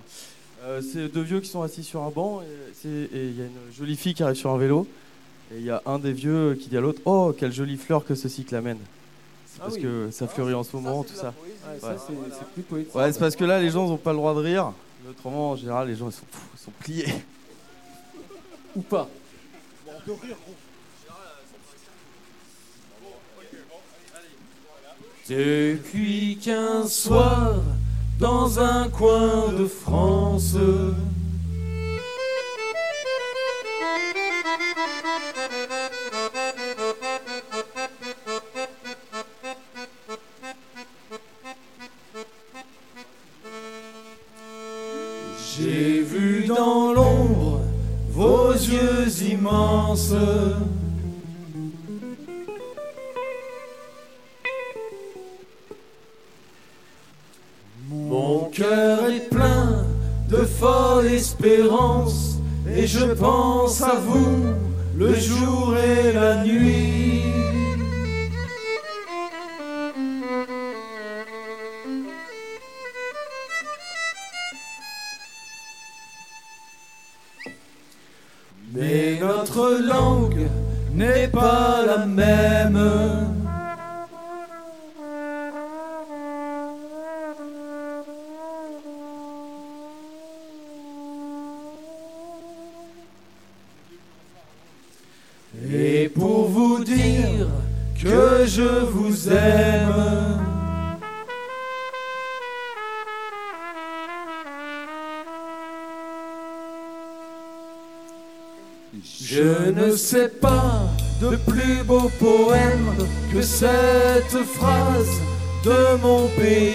Euh, c'est deux vieux qui sont assis sur un banc, et c'est- et il y a une jolie fille qui arrive sur un vélo, et il y a un des vieux qui dit à l'autre Oh, quelle jolie fleur que ce cycle amène. C'est Ah parce oui. que ça fleurit en ce moment, tout ça. Ouais, ça, c'est- c'est plus poétique. Ouais, c'est parce que là, les gens n'ont pas le droit de rire, mais autrement, en général, les gens ils sont, ils sont pliés. *laughs* Ou pas. Depuis qu'un soir, dans un coin de France, Mon cœur est plein de folle espérance et je pense à vous le jour et la nuit. Phrase de mon pays.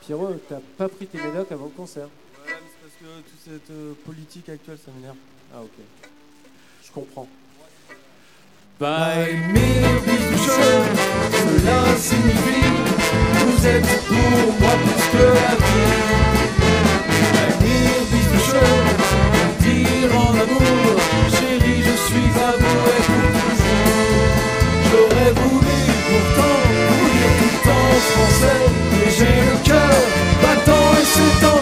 Pierrot, t'as pas pris tes médocs avant le concert Ouais, mais c'est parce que toute cette euh, politique actuelle, ça m'énerve. Ah, ok. Je comprends. By cela signifie vous êtes pour moi plus que la vie. Français, mais j'ai le cœur battant et c'est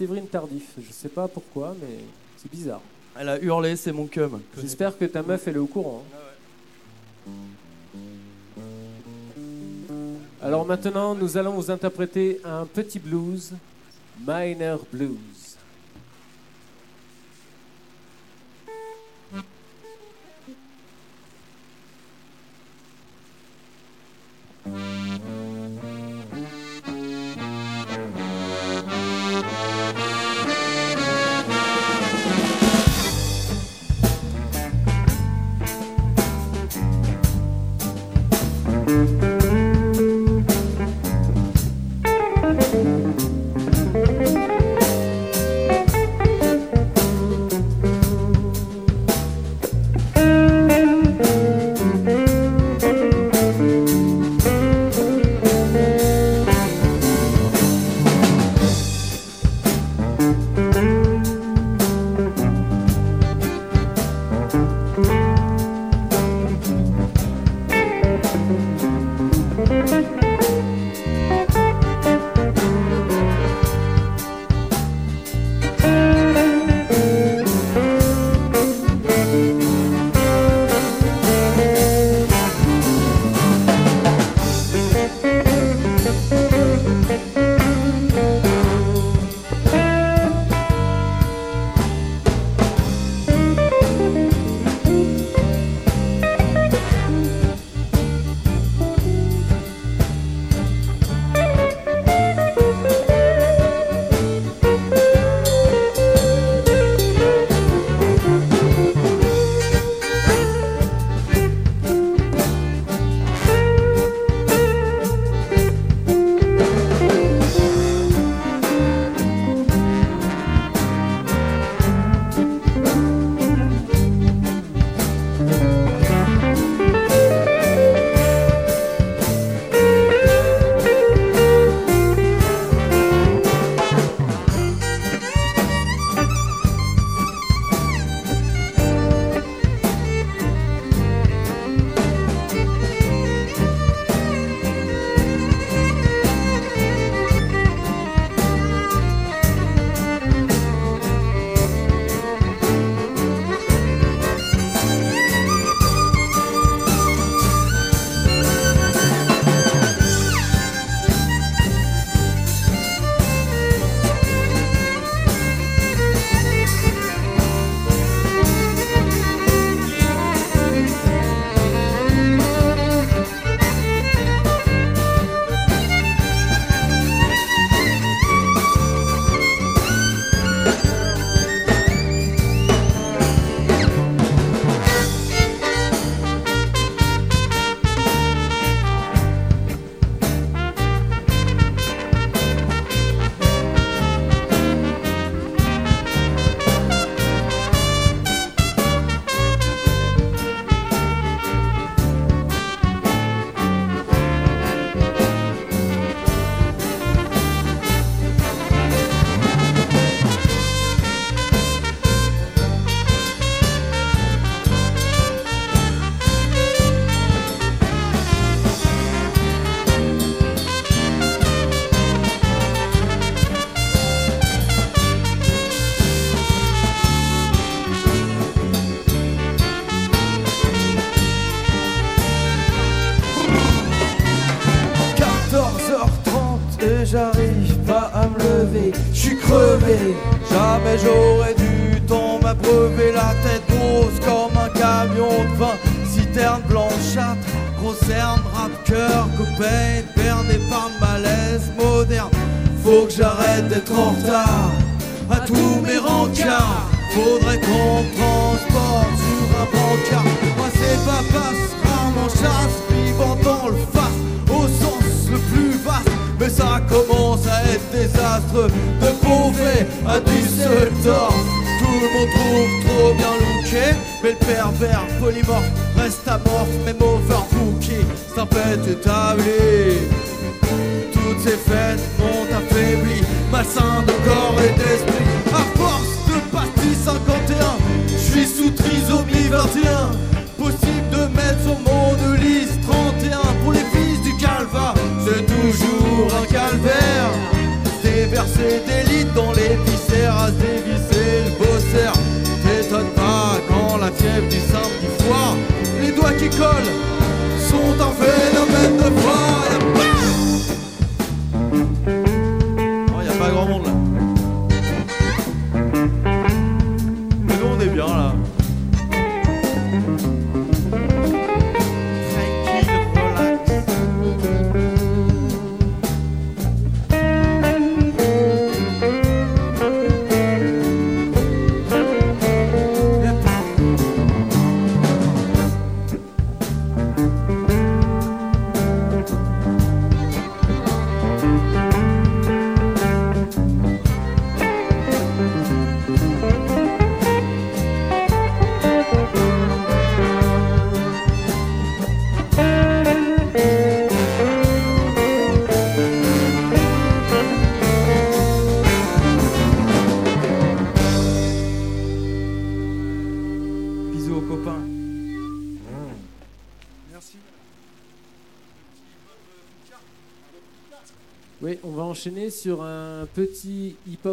Séverine Tardif. Je sais pas pourquoi, mais c'est bizarre. Elle a hurlé, c'est mon cum. J'espère que ta meuf, elle est au courant. Hein. Ah Alors maintenant, nous allons vous interpréter un petit blues, Minor Blues.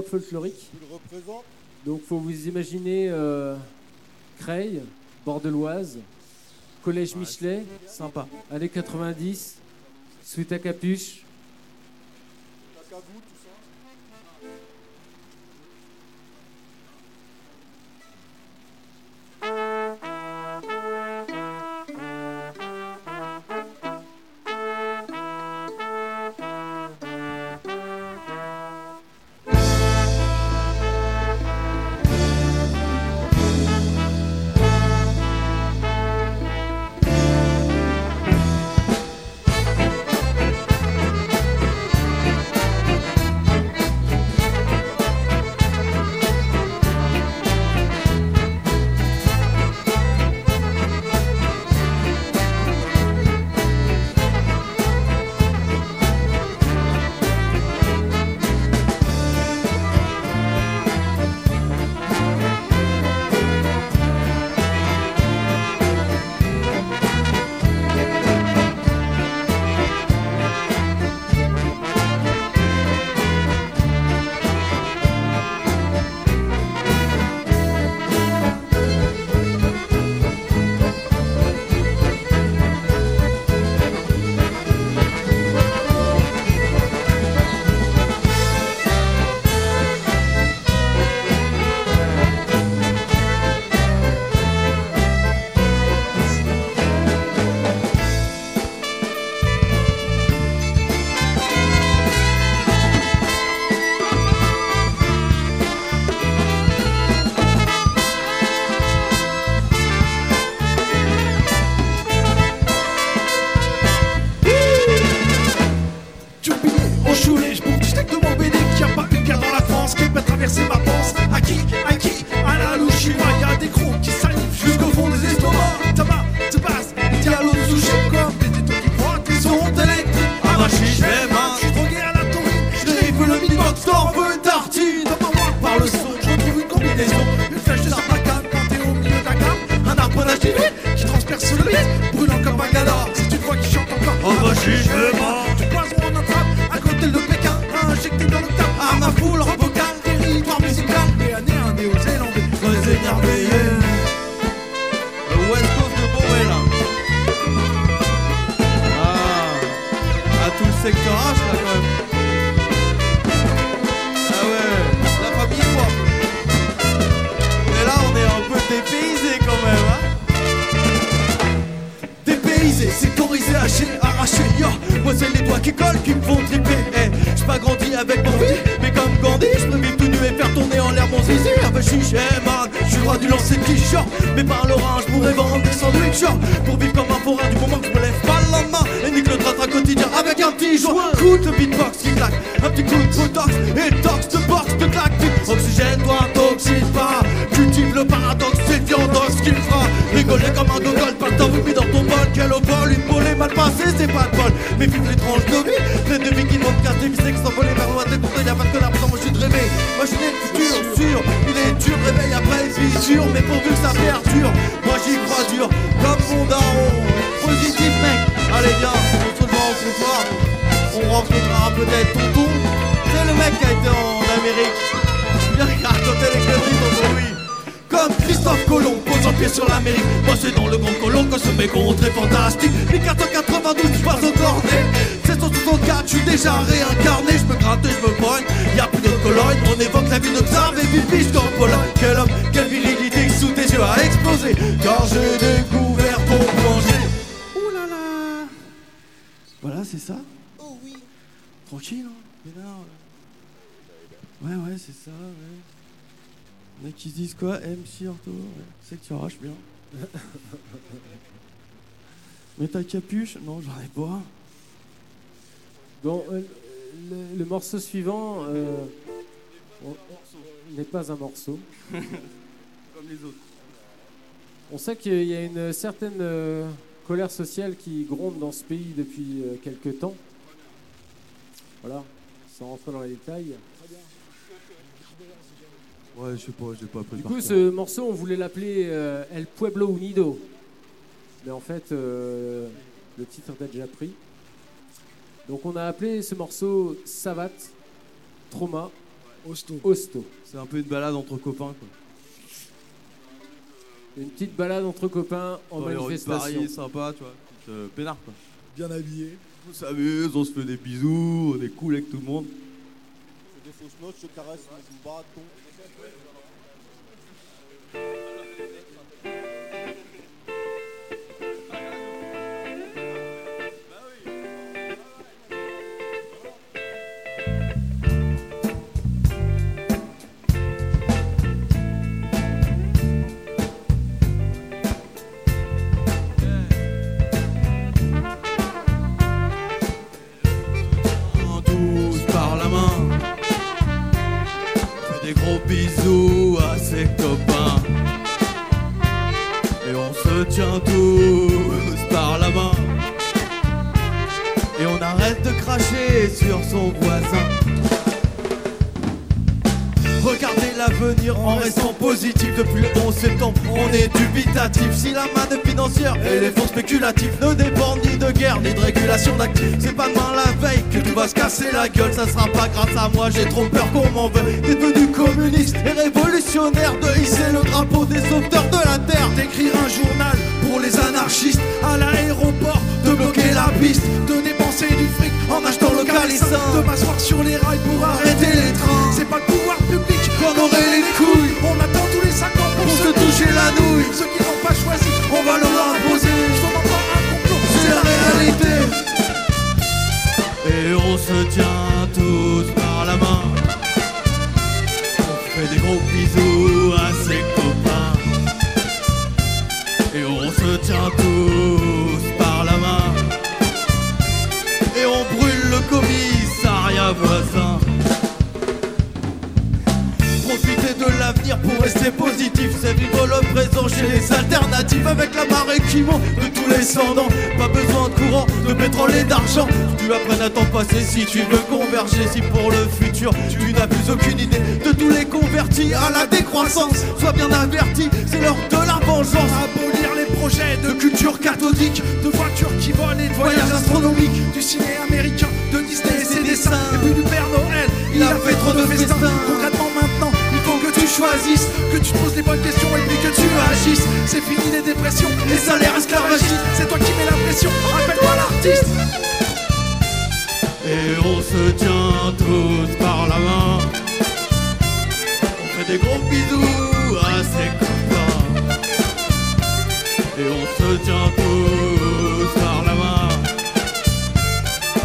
folklorique. Donc faut vous imaginer euh, Creil, Bordeloise, Collège Michelet, sympa. Années 90, sweat à capuche, Mais ta capuche Non, j'en ai pas. Bon, euh, le, le morceau suivant euh, n'est pas un morceau. *laughs* Comme les autres. On sait qu'il y a une certaine euh, colère sociale qui gronde dans ce pays depuis euh, quelque temps. Voilà, sans rentrer dans les détails. Ouais, je sais pas, j'ai pas appris Du coup, ce morceau, on voulait l'appeler euh, El Pueblo Unido. Mais en fait, euh, le titre est déjà pris. Donc, on a appelé ce morceau Savat, Trauma, Hosto. Hosto. C'est un peu une balade entre copains, quoi. Une petite balade entre copains en Dans les rues de manifestation. Paris, sympa, tu vois. petite, euh, peinard, quoi. Bien habillé. On s'amuse, on se fait des bisous, on est cool avec tout le monde. Je fais des fausses notes, je caresse mon bâton. De cracher sur son voisin. Regardez l'avenir en restant positif. Depuis le 11 septembre on est dubitatif. Si la manne financière et les fonds spéculatifs Ne dépendent ni de guerre ni de régulation d'actifs C'est pas demain la veille que tout va se casser la gueule. Ça sera pas grâce à moi j'ai trop peur qu'on m'en veuille. T'es devenu communiste et révolutionnaire De hisser le drapeau des sauveteurs de la terre. D'écrire un journal pour les anarchistes À l'aéroport bloquer la piste De dépenser du fric en achetant localisant De m'asseoir sur les rails pour arrêter les trains. C'est pas le pouvoir public qu'on aurait les couilles. On attend tous les 5 ans pour, se toucher la nouille. Ceux qui n'ont pas choisi, on va leur imposer. Je encore un complot, c'est la réalité. Et on se tient tous par la main. On fait des gros bisous rester positif C'est vivre le présent chez les alternatives Avec la marée qui monte de tous les cendants. Pas besoin de courant, de pétrole et d'argent. Tu apprennes à t'en passer si tu veux converger. Si pour le futur tu n'as plus aucune idée De tous les convertis à la décroissance. Sois bien averti, c'est l'heure de la vengeance. Abolir les projets de culture cathodique De voitures qui volent et de voyages astronomiques. Du ciné américain, de Disney et ses dessins. Et puis du Père Noël, il a fait trop de festins. Concrètement tu choisisses, que tu te poses les bonnes questions et puis que tu agisses. C'est fini les dépressions, les salaires esclavagistes, c'est toi qui mets la pression, rappelle-toi l'artiste. Et on se tient tous par la main. On fait des gros bisous à ses copains. Et on se tient tous par la main.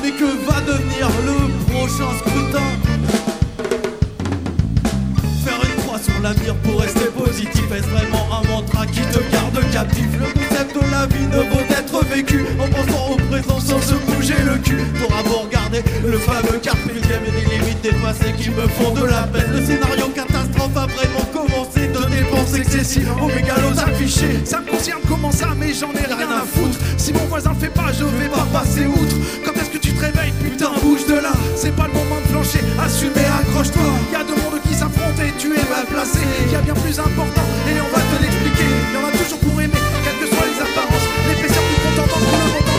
Mais que va devenir le prochain scrutin? L'avenir pour rester positif Est-ce vraiment un mantra qui te garde captif? Le concept de la vie ne vaut d'être vécu En pensant au présent sans se bouger le cul T'auras beau regarder le fameux carpe diem Et des limites dépassées qui me font de la peine Le scénario catastrophe a vraiment commencé De dépenses excessives aux mégalos affichés Ça me concerne comment ça, mais j'en ai rien à foutre. Si mon voisin fait pas, je vais pas passer outre. Quand est-ce que tu te réveilles, putain, bouge de là. C'est pas le moment de flancher, assume et accroche-toi. Y a deux mondes qui tu es mal placé. Y a bien plus important et on va te l'expliquer. Y en a toujours pour aimer, quelles que soient les apparences. L'épaisseur du compte en banque pour le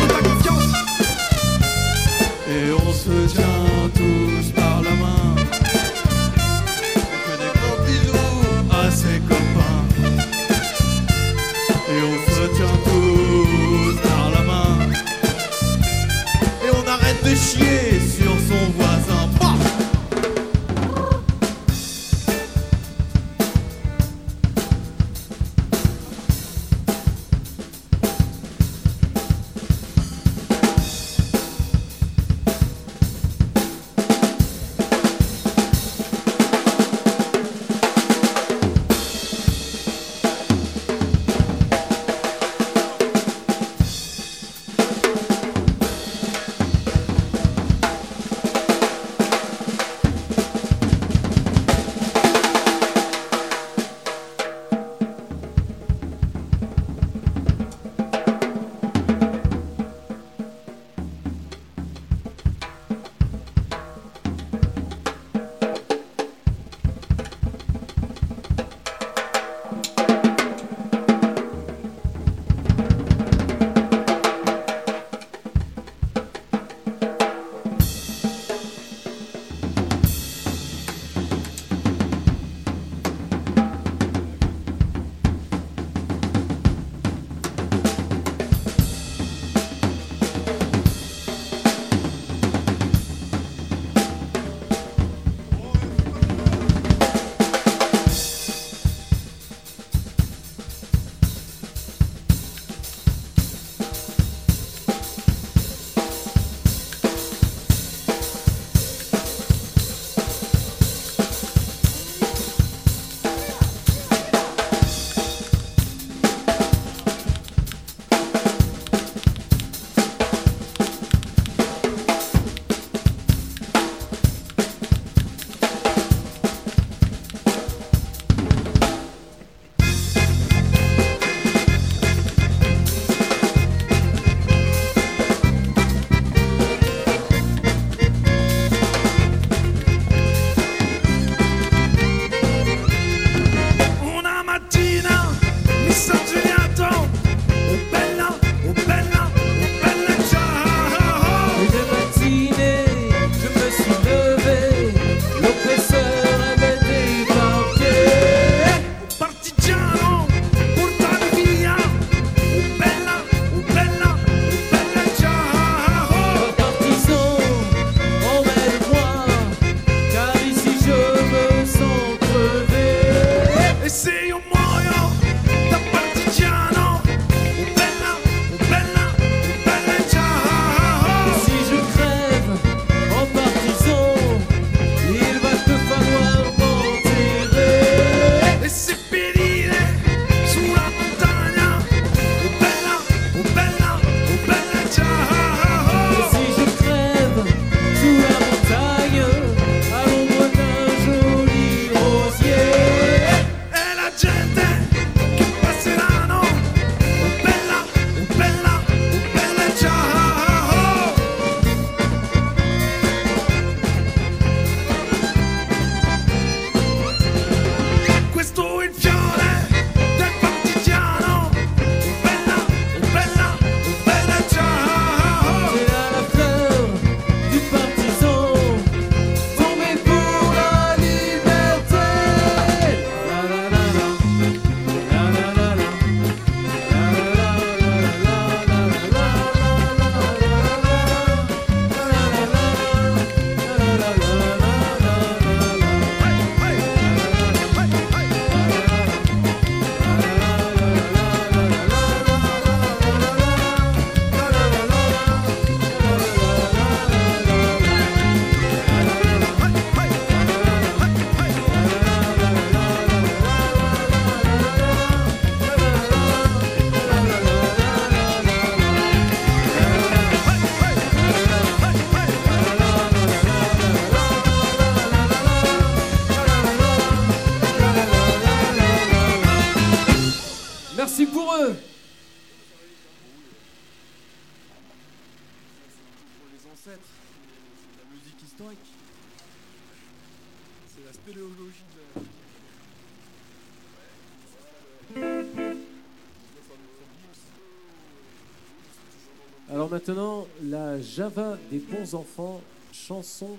maintenant, la Java des bons enfants, chanson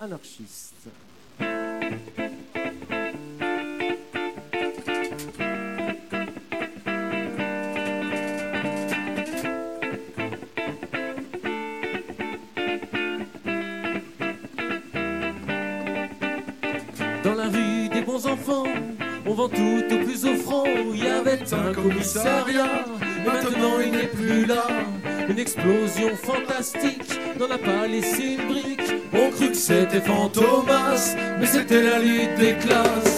anarchiste. Dans la rue des bons enfants, on vend tout au plus offrant. Il y avait un commissariat, maintenant il n'est plus là. Une explosion fantastique n'en a pas laissé une brique. On crut que c'était Fantomas, mais c'était la lutte des classes.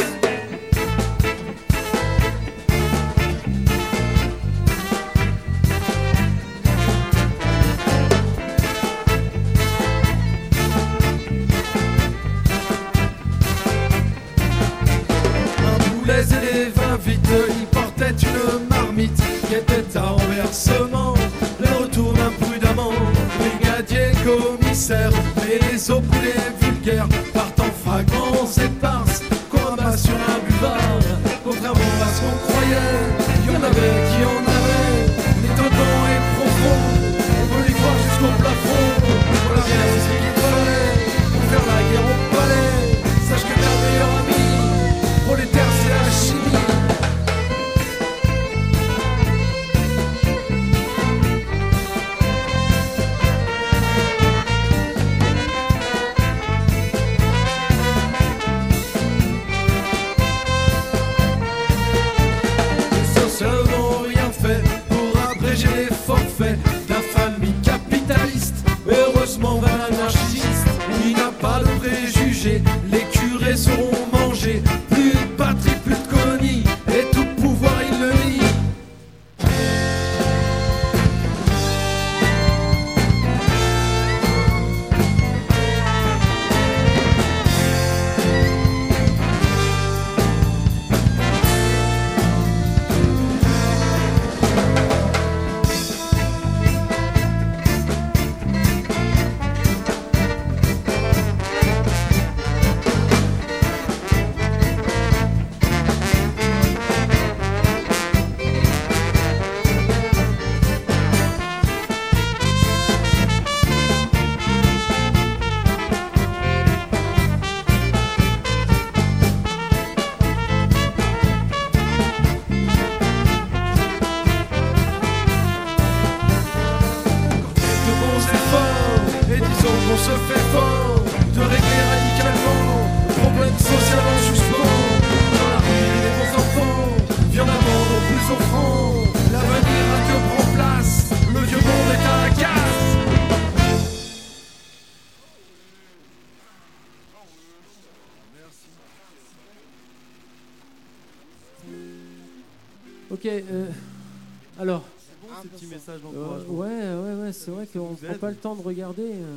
Qu'on prend pas le temps de regarder. euh.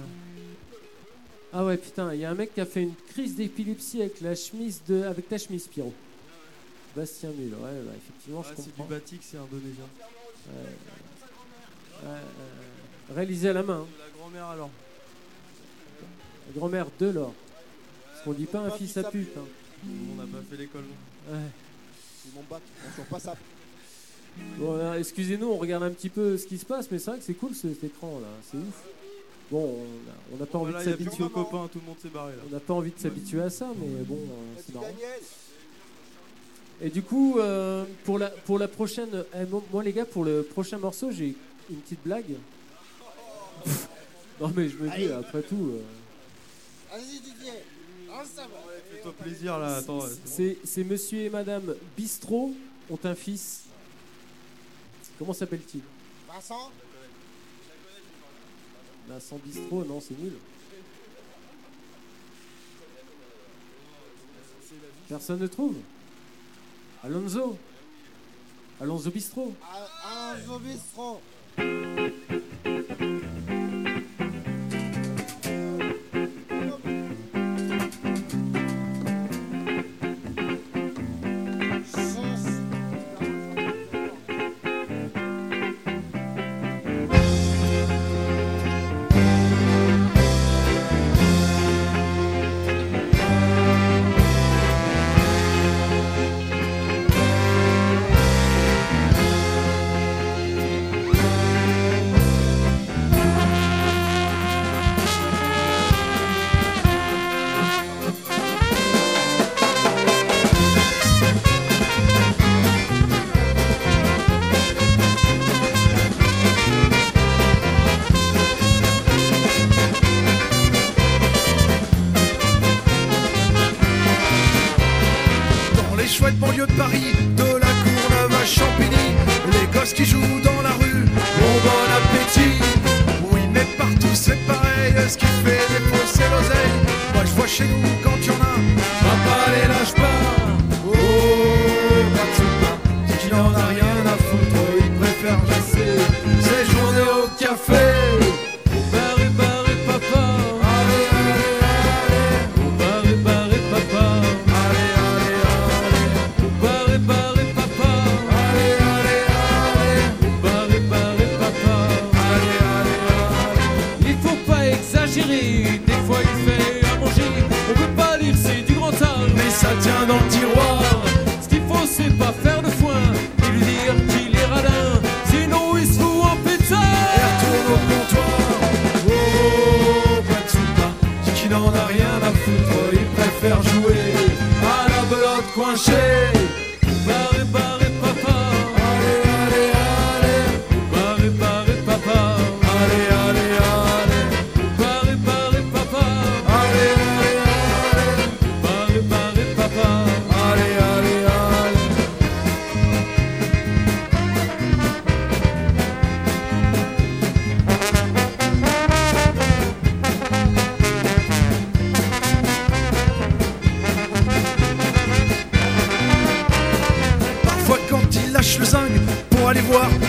Ah ouais, putain, il y a un mec qui a fait une crise d'épilepsie avec la chemise de, avec ta chemise Pierrot. Bastien Mule, ouais, bah, effectivement, Ah, je c'est comprends. du batik, c'est indonésien. Ouais, ouais, ouais. Réalisé à la main. hein. La grand-mère alors. La grand-mère de l'or. Parce qu'on dit pas un fils à pute. hein. On n'a pas fait l'école. nous. Ouais. C'est mon bac, on sort pas ça. Bon, excusez-nous, on regarde un petit peu ce qui se passe, mais c'est vrai que c'est cool ce- cet écran là, c'est ouf. Bon, on n'a pas envie de s'habituer. que nos copains, tout le monde s'est barré là. On n'a pas envie de s'habituer à ça, mais bon, euh, c'est marrant. Et du coup, euh, pour, la, pour la prochaine. eh, moi, moi, les gars, pour le prochain morceau, j'ai une petite blague. non, mais je me dis, après tout. euh, Vas-y Didier. Fais-toi plaisir là, attends. bon. c'est monsieur et madame Bistrot ont un fils. Comment s'appelle-t-il? Vincent? Vincent Bistrot, non, c'est nul. Personne ne trouve? Alonso? Alonso Bistrot Un Zobistron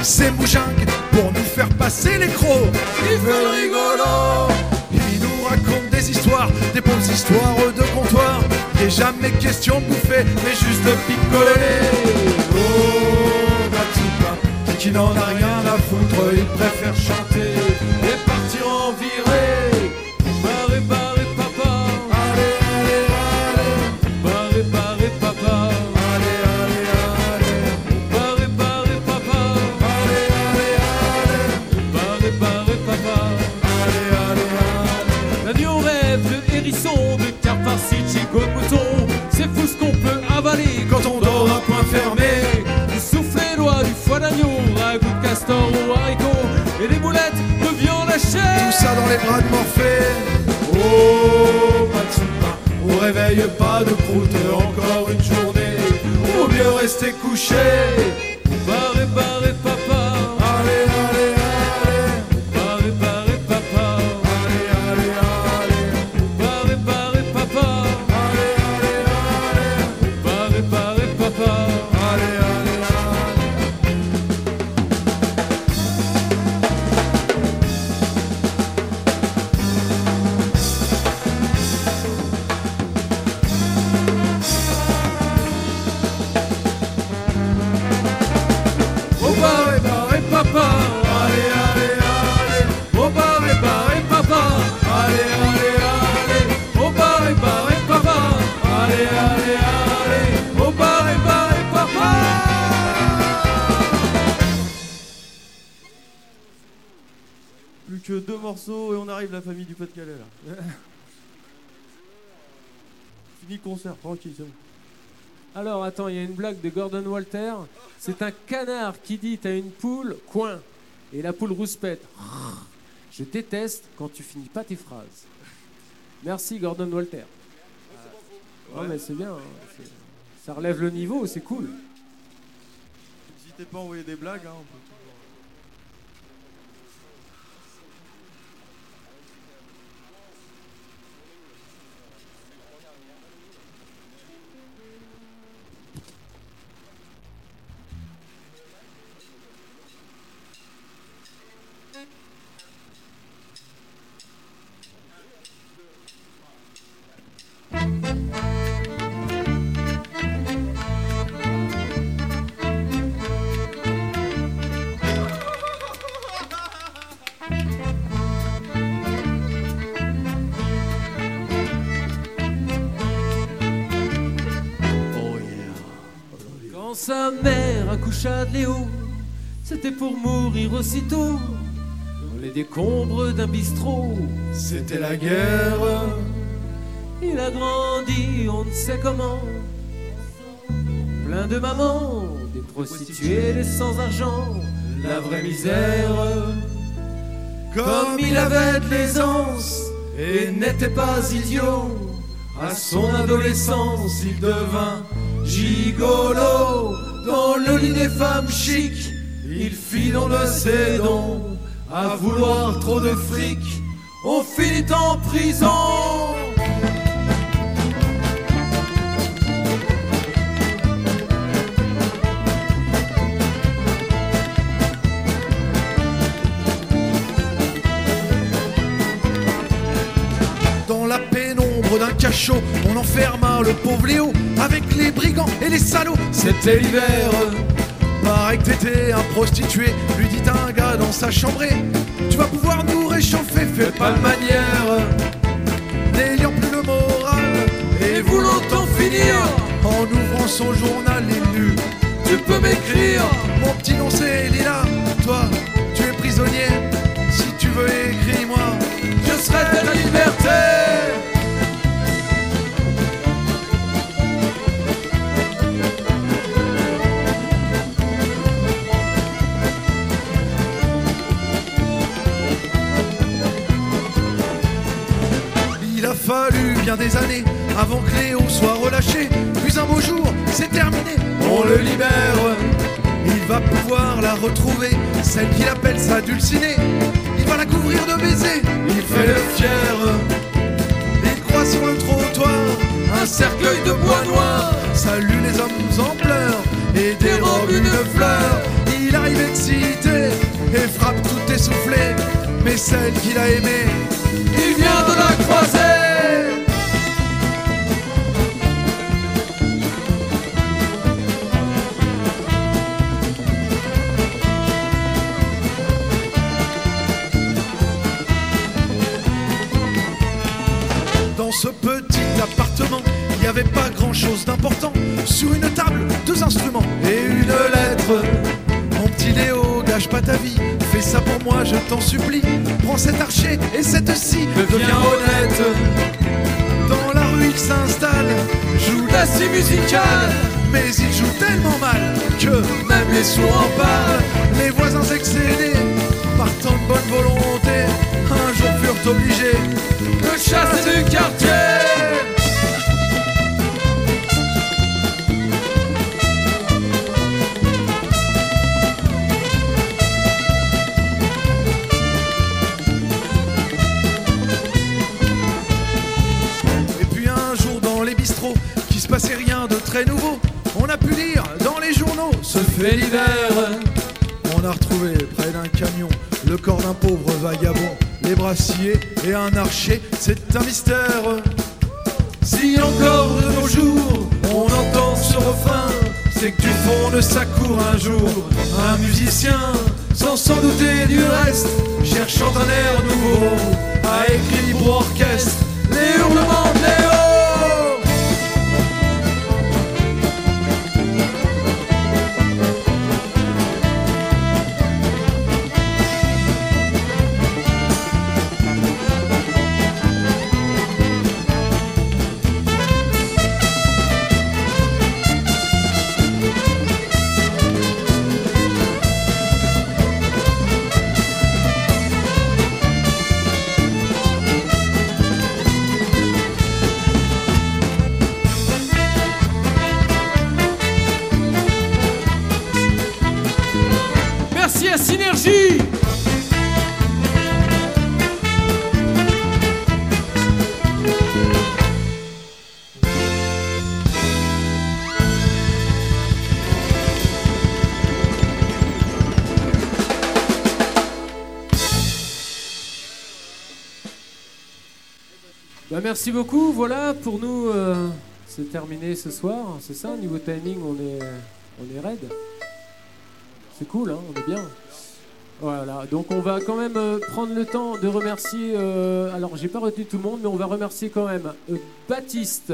ses moujingues, pour nous faire passer les crocs, il veut le rigolo. Il nous raconte des histoires, des bonnes histoires de comptoir. N'est jamais question de bouffer, mais juste de picoler. Oh, Matsuba, dit qu'il n'en a rien à foutre, il préfère chanter d'agneau, ragoût de castor ou haricot. Et des boulettes de viande hachée. Tout ça dans les bras de Morphée. Oh, Matsuba, on réveille pas de croûte encore une journée. Vaut mieux rester couché. Alors attends, il y a une blague de Gordon Walter. C'est un canard qui dit à une poule coin. Et la poule rouspète. Je déteste quand tu finis pas tes phrases. Merci Gordon Walter. Non Ouais. mais c'est bien. hein. Ça relève le niveau, c'est cool. N'hésitez pas à envoyer des blagues. Hein, sa mère accoucha de Léo, c'était pour mourir aussitôt. Dans les décombres d'un bistrot, C'était la guerre. Il a grandi, on ne sait comment. Plein de mamans, des prostituées, sans-argent, la vraie misère. Comme il avait de l'aisance et n'était pas idiot, à son adolescence il devint Gigolo, dans le lit des femmes chic, il fit dans le sédon. À vouloir trop de fric, on finit en prison. D'un cachot, on enferma le pauvre Léo avec les brigands et les salauds. C'était l'hiver. Pareil que t'étais un prostitué, lui dit un gars dans sa chambrée. Tu vas pouvoir nous réchauffer, fais pas de manière. N'ayant plus le moral et voulant en finir, en ouvrant son journal il. Tu peux m'écrire, mon petit nom c'est Lila. Toi, tu es prisonnier. Si tu veux, écris-moi. Je serai ta liberté. Fallu bien des années avant que Léo soit relâché. Puis un beau jour, c'est terminé, on le libère. Il va pouvoir la retrouver, celle qu'il appelle sa dulcinée. Il va la couvrir de baisers, il fait le fier. Il croit sur le trottoir un cercueil de bois noir. Salue les hommes en pleurs et dérobe une fleur. Il arrive excité et frappe tout essoufflé. Mais celle qu'il a aimée, il vient de la croiser. Pas ta vie, fais ça pour moi, je t'en supplie. Prends cet archer et cette scie, deviens honnête. Dans la rue, il s'installe, joue la scie musicale. Mais il joue tellement mal que même les sourds en parlent. Les voisins excédés, partant de bonne volonté, un jour furent obligés de chasser du quartier. A pu lire dans les journaux, ce fait l'hiver. On a retrouvé près d'un camion le corps d'un pauvre vagabond, les bras sciés et un archer, c'est un mystère. Si encore de nos jours on entend ce refrain, c'est que du fond de sa cour un jour, un musicien, sans s'en douter du reste, cherchant un air nouveau, a écrit pour orchestre Voilà, pour nous, euh, c'est terminé ce soir. C'est ça, niveau timing, on est, on est raide. C'est cool, hein, on est bien. Voilà, donc on va quand même euh, prendre le temps de remercier. euh, alors, j'ai pas retenu tout le monde, mais on va remercier quand même euh, Baptiste,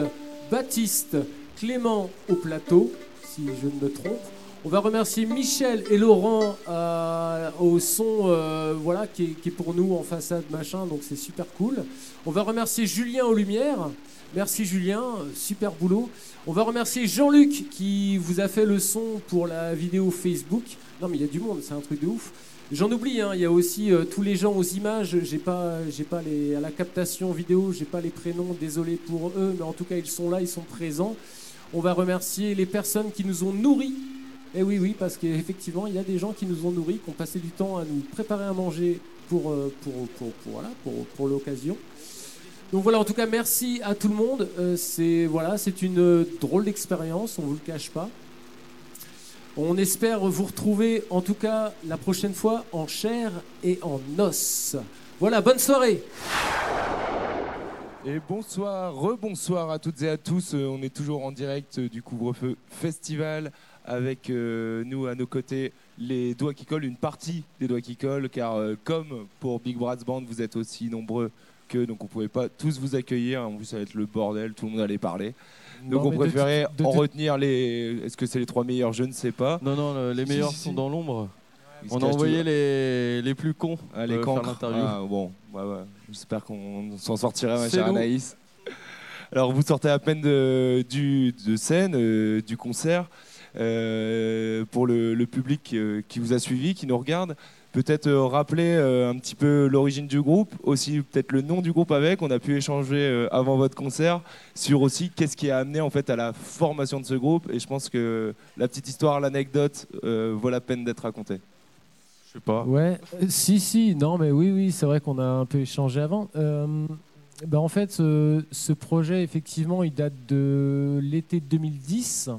Baptiste, Clément au plateau, si je ne me trompe. On va remercier Michel et Laurent euh, au son, euh, voilà, qui est, pour nous en façade, machin, donc c'est super cool. On va remercier Julien aux lumières. Merci Julien, super boulot. On va remercier Jean-Luc qui vous a fait le son pour la vidéo Facebook. Non mais il y a du monde, c'est un truc de ouf. J'en oublie, hein, il y a aussi euh, tous les gens aux images. J'ai pas, j'ai pas les, à la captation vidéo, j'ai pas les prénoms. Désolé pour eux, mais en tout cas ils sont là, ils sont présents. On va remercier les personnes qui nous ont nourris. Et oui, oui, parce qu'effectivement, il y a des gens qui nous ont nourris, qui ont passé du temps à nous préparer à manger pour, euh, pour, pour, voilà, pour, pour l'occasion. Donc voilà, en tout cas, merci à tout le monde. Euh, c'est voilà, c'est une drôle d'expérience, on vous le cache pas. On espère vous retrouver, en tout cas, la prochaine fois en chair et en os. Voilà, bonne soirée. Et bonsoir, rebonsoir à toutes et à tous. Euh, On est toujours en direct du Couvre-feu Festival avec euh, nous à nos côtés les doigts qui collent, une partie des doigts qui collent, car euh, comme pour Big Brass Band, vous êtes aussi nombreux que donc on pouvait pas tous vous accueillir. En plus, ça va être le bordel, tout le monde allait parler. Donc on préférait en retenir les. Est-ce que c'est les trois meilleurs? Je ne sais pas. Non, non, le- les meilleurs sont dans l'ombre. On a envoyé les, les plus cons Ah, les euh, l'interview. Ah, bon, ouais. j'espère qu'on s'en sortira, ma chère. Anaïs. Alors, vous sortez à peine de, du, de scène, du concert. Euh, pour le, le public euh, qui vous a suivi, qui nous regarde, peut-être euh, rappeler un petit peu l'origine du groupe, aussi peut-être le nom du groupe avec. On a pu échanger avant votre concert sur aussi qu'est-ce qui a amené en fait à la formation de ce groupe. Et je pense que la petite histoire, l'anecdote, euh, vaut la peine d'être racontée. Je sais pas. Ouais, euh, si, si, non, mais oui, oui, c'est vrai qu'on a un peu échangé avant. Euh, bah, en fait, ce, ce projet, effectivement, il date de l'été 2010.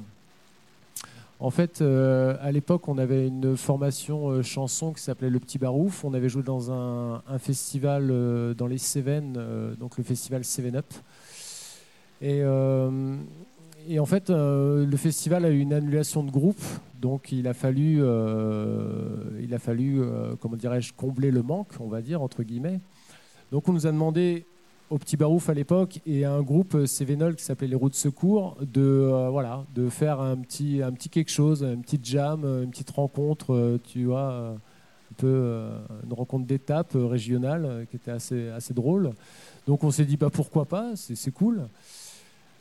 En fait, euh, à l'époque, on avait une formation euh, chanson qui s'appelait Le Petit Barouf. On avait joué dans un, festival euh, dans les Cévennes, donc le festival Seven Up. Et, et en fait, le festival a eu une annulation de groupe, donc il a fallu, il a fallu, comment dirais-je, combler le manque, on va dire entre guillemets. Donc on nous a demandé au Petit Barouf à l'époque et à un groupe euh, Cévenol qui s'appelait les Routes Secours de euh, voilà de faire un petit un petit quelque chose, une petite jam, une petite rencontre, euh, tu vois, euh, un peu euh, une rencontre d'étape euh, régionale euh, qui était assez assez drôle. Donc on s'est dit bah pourquoi pas, c'est cool.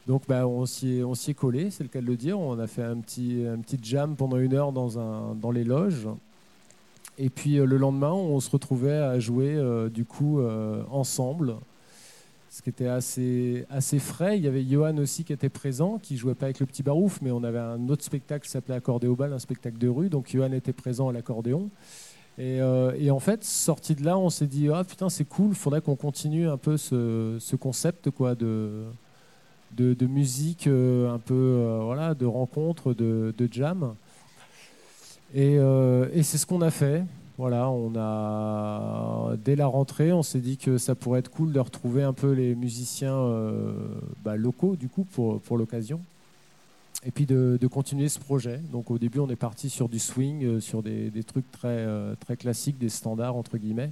Donc bah, on s'y est, on est collé, c'est le cas de le dire. On a fait un petit, un petit jam pendant une heure dans, un, dans les loges. Et puis euh, le lendemain, on se retrouvait à jouer euh, du coup euh, ensemble, ce qui était assez, assez frais. Il y avait Johan aussi qui était présent, qui jouait pas avec le petit barouf, mais on avait un autre spectacle qui s'appelait Accordéobal, un spectacle de rue. Donc Johan était présent à l'accordéon. Et, euh, et en fait, sorti de là, on s'est dit ah putain c'est cool, faudrait qu'on continue un peu ce, ce concept quoi de de, musique euh, un peu euh, voilà de rencontres de, jam et c'est ce qu'on a fait voilà on a dès la rentrée on s'est dit que ça pourrait être cool de retrouver un peu les musiciens euh, bah, locaux du coup pour, pour l'occasion. Et puis de, de continuer ce projet. Donc au début on est parti sur du swing euh, sur des, des trucs très euh, très classiques des standards entre guillemets.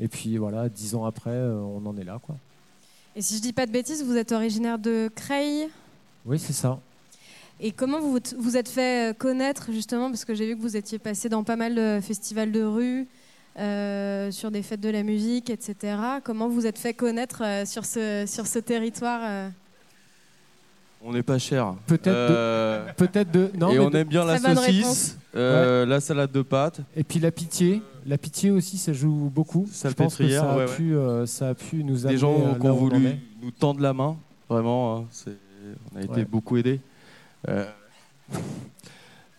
Et puis voilà dix ans après on en est là quoi. Et si je dis pas de bêtises, vous êtes originaire de Creil? oui c'est ça Et comment vous vous- êtes fait euh, connaître justement Parce que j'ai vu que vous étiez passé dans pas mal de festivals de rue, euh, sur des fêtes de la musique, etc. Comment vous êtes fait connaître euh, sur, ce, sur ce territoire euh? On n'est pas cher. Peut-être Euh, de- peut-être de- non, et mais on de- aime bien la saucisse, la salade de pâtes. Et puis la pitié, la pitié aussi, ça joue beaucoup. Je pense que Salpêtrière, ça a, ouais, ouais. pu, euh, ça a pu nous amener Des gens qui ont voulu nous tendre la main, vraiment. hein, on a été Ouais. beaucoup aidés. Euh,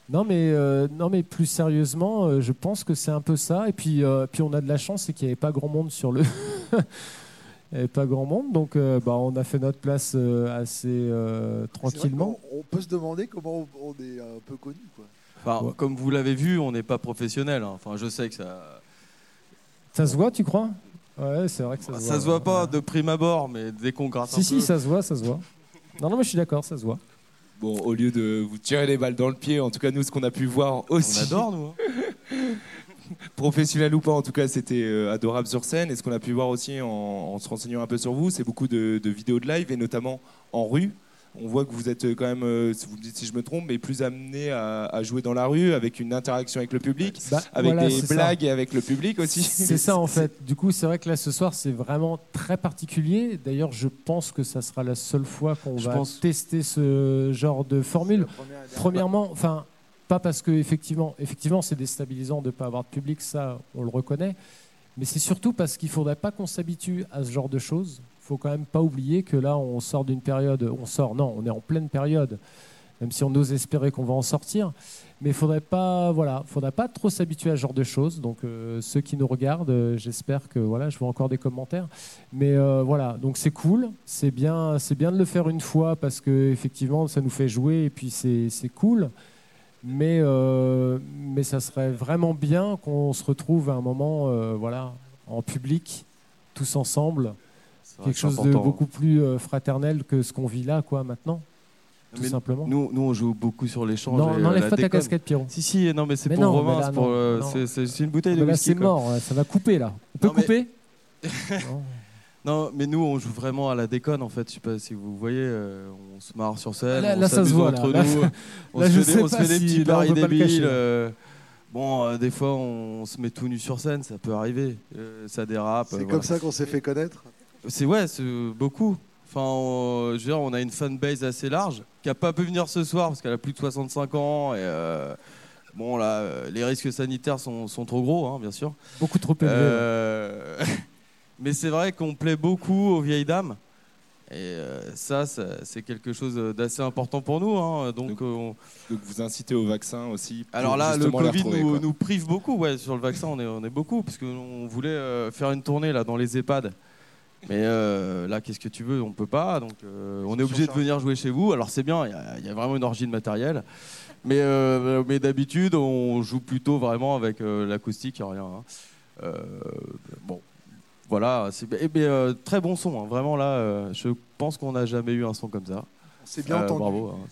Non mais, euh, non mais plus sérieusement, euh, je pense que c'est un peu ça. Et puis, euh, puis on a de la chance, c'est qu'il n'y avait pas grand monde sur le... *laughs* Il n'y avait pas grand monde, donc euh, bah, on a fait notre place euh, assez euh, tranquillement. On peut se demander comment on on est un peu connu. Quoi. enfin, Comme vous l'avez vu, on n'est pas professionnel. hein. Enfin, je sais que ça. Ça se voit, tu crois? Ouais, c'est vrai que ça se voit. Ça se voit pas de prime abord, mais dès qu'on gratte un Si, si, peu- ça se voit, ça se voit. Non, non, mais je suis d'accord, ça se voit. Bon, au lieu de vous tirer les balles dans le pied, en tout cas, nous, ce qu'on a pu voir aussi. On adore, nous. hein. *laughs* Professionnel ou pas, en tout cas, c'était euh, adorable sur scène. Et ce qu'on a pu voir aussi en, en se renseignant un peu sur vous, c'est beaucoup de, de vidéos de live et notamment en rue. On voit que vous êtes quand même, euh, si vous me dites si je me trompe, mais plus amené à, à jouer dans la rue avec une interaction avec le public, Bah, avec voilà, des ça. blagues et avec le public aussi. C'est ça en fait. Du coup, c'est vrai que là ce soir c'est vraiment très particulier. D'ailleurs, je pense que ça sera la seule fois qu'on va pense. tester ce genre de formule. Premièrement, enfin, pas parce que effectivement, effectivement, c'est déstabilisant de ne pas avoir de public, ça, on le reconnaît. Mais c'est surtout parce qu'il ne faudrait pas qu'on s'habitue à ce genre de choses. Faut quand même pas oublier que là, on sort d'une période, on sort, non, on est en pleine période, même si on ose espérer qu'on va en sortir. Mais il faudrait pas, voilà, faudrait pas trop s'habituer à ce genre de choses. Donc euh, ceux qui nous regardent, euh, j'espère que voilà, je vois encore des commentaires. Mais euh, voilà, donc c'est cool, c'est bien, c'est bien de le faire une fois parce que effectivement, ça nous fait jouer et puis c'est cool. Mais mais ça serait vraiment bien qu'on se retrouve à un moment, voilà, en public, tous ensemble, quelque chose de important. beaucoup plus euh, fraternel que ce qu'on vit là, quoi, maintenant. Tout Mais simplement. Nous, nous, on joue beaucoup sur l'échange. Non, n'enlève la pas ta casquette, Pierrot. Si, si, non, mais c'est pour non, Romain, c'est pour, euh, c'est- une bouteille de Mais là, whisky. c'est mort, ça va couper là. On peut Non, mais- couper *laughs* Non, mais nous, on joue vraiment à la déconne, en fait. Je sais pas si vous voyez, euh, on se marre sur scène, Là- on là, ça se s'amuse voit, entre là. nous. Là, on se je fait des, sais on se pas fait des si- petits paris débiles. euh, bon, euh, des fois, on se met tout nu sur scène, ça peut arriver. euh, ça dérape. C'est euh, comme voilà. ça qu'on s'est fait connaître. C'est ouais, c'est beaucoup. Enfin, on, je veux dire, on a une fanbase assez large qui a pas pu venir ce soir parce qu'elle a plus de 65 ans et euh, bon là, euh, les risques sanitaires sont, sont trop gros, hein, bien sûr. Beaucoup trop élevés, Euh, *laughs* mais c'est vrai qu'on plaît beaucoup aux vieilles dames. Et euh, ça, ça, c'est quelque chose d'assez important pour nous. hein. Donc, on- Donc vous incitez au vaccin aussi. alors là, le Covid nous, prive beaucoup. Ouais, sur le vaccin, on est, on est beaucoup parce qu'on voulait euh, faire une tournée là dans les EHPAD. Mais euh, là, qu'est-ce que tu veux? On peut pas. Donc, euh, on est obligé de venir jouer chez vous. Alors c'est bien. Il y a- il y, a vraiment une orgie de matériel. Mais, euh, mais d'habitude, on joue plutôt vraiment avec l'acoustique, il n'y a rien. hein. Bon, voilà. C'est eh bien, euh, très bon son. hein. Vraiment là, je pense qu'on n'a jamais eu un son comme ça. On s'est bien entendu. Bravo. hein.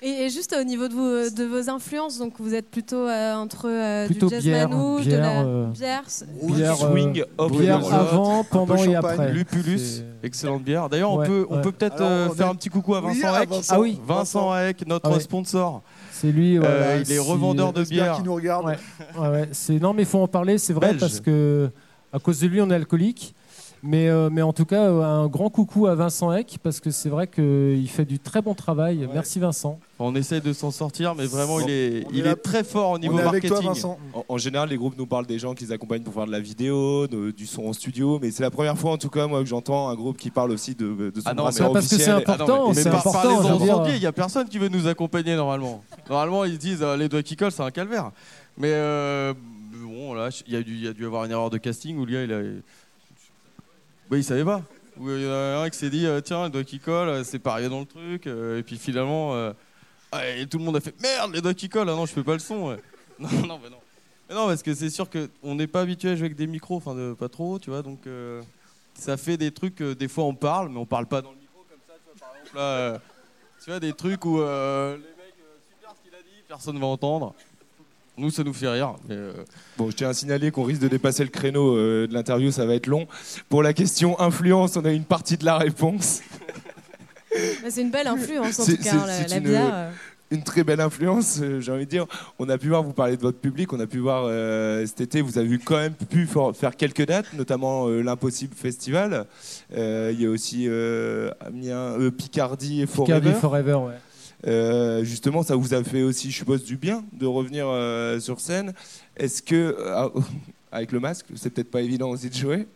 Et, et juste au niveau de vos, de vos influences, donc vous êtes plutôt euh, entre euh, Plutôt du jazz bière, manouche, de bière, la euh, bière, bière, euh, swing, hop, bière avant, pendant et après. Lupulus, excellente bière. D'ailleurs, on Ouais, peut, on ouais. peut peut-être euh, faire un petit coucou à Vincent Heck. Ah oui. Vincent Heck, notre Ah ouais. sponsor. C'est lui, voilà, Euh, il est revendeur de bière. qu'il nous regarde. Ouais, ouais, ouais. C'est non, mais il faut en parler. C'est vrai Belge. parce que à cause de lui, on est alcoolique. Mais, euh, mais en tout cas, euh, un grand coucou à Vincent Eck parce que c'est vrai qu'il fait du très bon travail. Merci Vincent. On essaye de s'en sortir, mais vraiment, il est, On il est est, là- très fort au niveau On est avec marketing. toi, Vincent. En, en général, les groupes nous parlent des gens qu'ils accompagnent pour faire de la vidéo, de- du son en studio, mais c'est la première fois en tout cas moi que j'entends un groupe qui parle aussi de, de son Ah non, parce que c'est officiel. important, mais c'est par, important, par les entendiers, il n'y a personne qui veut nous accompagner normalement. Normalement, ils disent euh, les doigts qui collent, c'est un calvaire. Mais euh, bon, là, il y, a dû- il y a dû avoir une erreur de casting où le gars, il a. Oui, il savait pas. Il y en a un qui s'est dit euh, tiens, les doigts qui collent, euh, c'est pareil dans le truc. euh, et puis finalement, ah, tout le monde a fait merde, les doigts qui collent, ah non, je fais pas le son. *laughs* Non, non, mais non. Mais non, parce que c'est sûr qu'on n'est pas habitué à jouer avec des micros, enfin, de- pas trop, tu vois, donc. euh, ça fait des trucs, des fois on parle, mais on parle pas dans le micro comme ça, tu vois, par exemple, là, tu vois, des trucs où les mecs, super ce qu'il a dit, personne va entendre. Nous, ça nous fait rire. Mais, euh, Bon, je tiens à signaler qu'on risque de dépasser le créneau euh, de l'interview, ça va être long. Pour la question influence, on a une partie de la réponse. *laughs* C'est une belle influence en tout cas, la, une- bière. euh. Une très belle influence, j'ai envie de dire. On a pu voir, vous parler de votre public, on a pu voir euh, cet été, vous avez quand même pu faire quelques dates, notamment euh, l'Impossible Festival. Euh, Il y a aussi euh, Amiens, euh, Picardie et Forever. Picardie Forever, ouais. Euh, justement, ça vous a fait aussi, je suppose, du bien de revenir euh, sur scène. Est-ce que, euh, *laughs* avec le masque, c'est peut-être pas évident aussi de jouer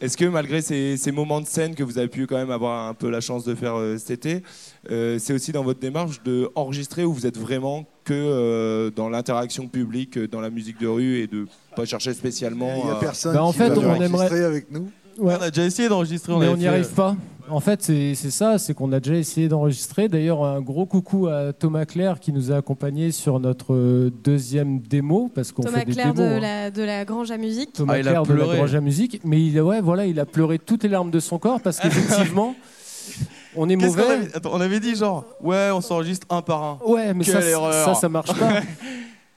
Est-ce que malgré ces, ces moments de scène que vous avez pu quand même avoir un peu la chance de faire euh, cet été, euh, c'est aussi dans votre démarche de enregistrer où vous êtes vraiment que euh, dans l'interaction publique, dans la musique de rue et de pas chercher spécialement. Il n'y a à- personne Bah, en qui fait, va on enregistrer aimerait- avec nous. Ouais. On a déjà essayé d'enregistrer, on Mais on n'y arrive pas. En fait, c'est c'est ça, c'est qu'on a déjà essayé d'enregistrer. D'ailleurs, un gros coucou à Thomas Claire qui nous a accompagnés sur notre deuxième démo, parce qu'on Thomas fait des Claire démos. de, hein. la, de la Grange à musique. Thomas Ah, il a Claire de la. Grange à musique, mais il, ouais, voilà, il a pleuré toutes les larmes de son corps parce *laughs* qu'effectivement, on est mauvais. avait- Attends, on avait dit genre, ouais, on s'enregistre un par un. Ouais, mais ça, ça, ça marche pas. *laughs*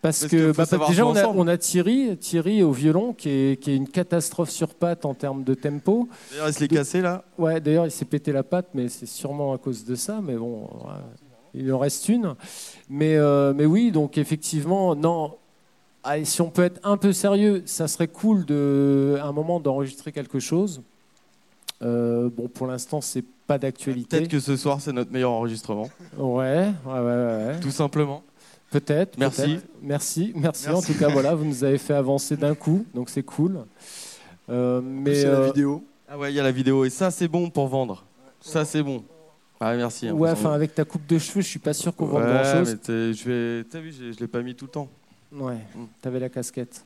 Parce, que bah, déjà, on a, ensemble. on a Thierry, Thierry au violon, qui est, qui est une catastrophe sur patte en termes de tempo. D'ailleurs, il se l'est cassé là. Ouais, d'ailleurs, il s'est pété la patte, mais c'est sûrement à cause de ça. Mais bon, ouais, il en reste une. Mais, euh, mais oui, donc effectivement, non. allez, si on peut être un peu sérieux, ça serait cool de, à un moment d'enregistrer quelque chose. Euh, bon, pour l'instant, c'est pas d'actualité. Peut-être que ce soir, c'est notre meilleur enregistrement. Ouais, ouais, ouais, ouais. Tout simplement. Peut-être. Merci. peut-être. Merci. Merci. En Merci. tout cas, voilà, vous nous avez fait avancer d'un coup, donc c'est cool. Euh, mais c'est la euh, vidéo. Ah ouais, il y a la vidéo et ça c'est bon pour vendre. Ça c'est bon. Ah merci. hein, Ouais, enfin, avec ta coupe de cheveux, je suis pas sûr qu'on vende Ouais, grand chose. mais t'es- je vais. T'as vu, je je l'ai pas mis tout le temps. Ouais, t'avais la casquette.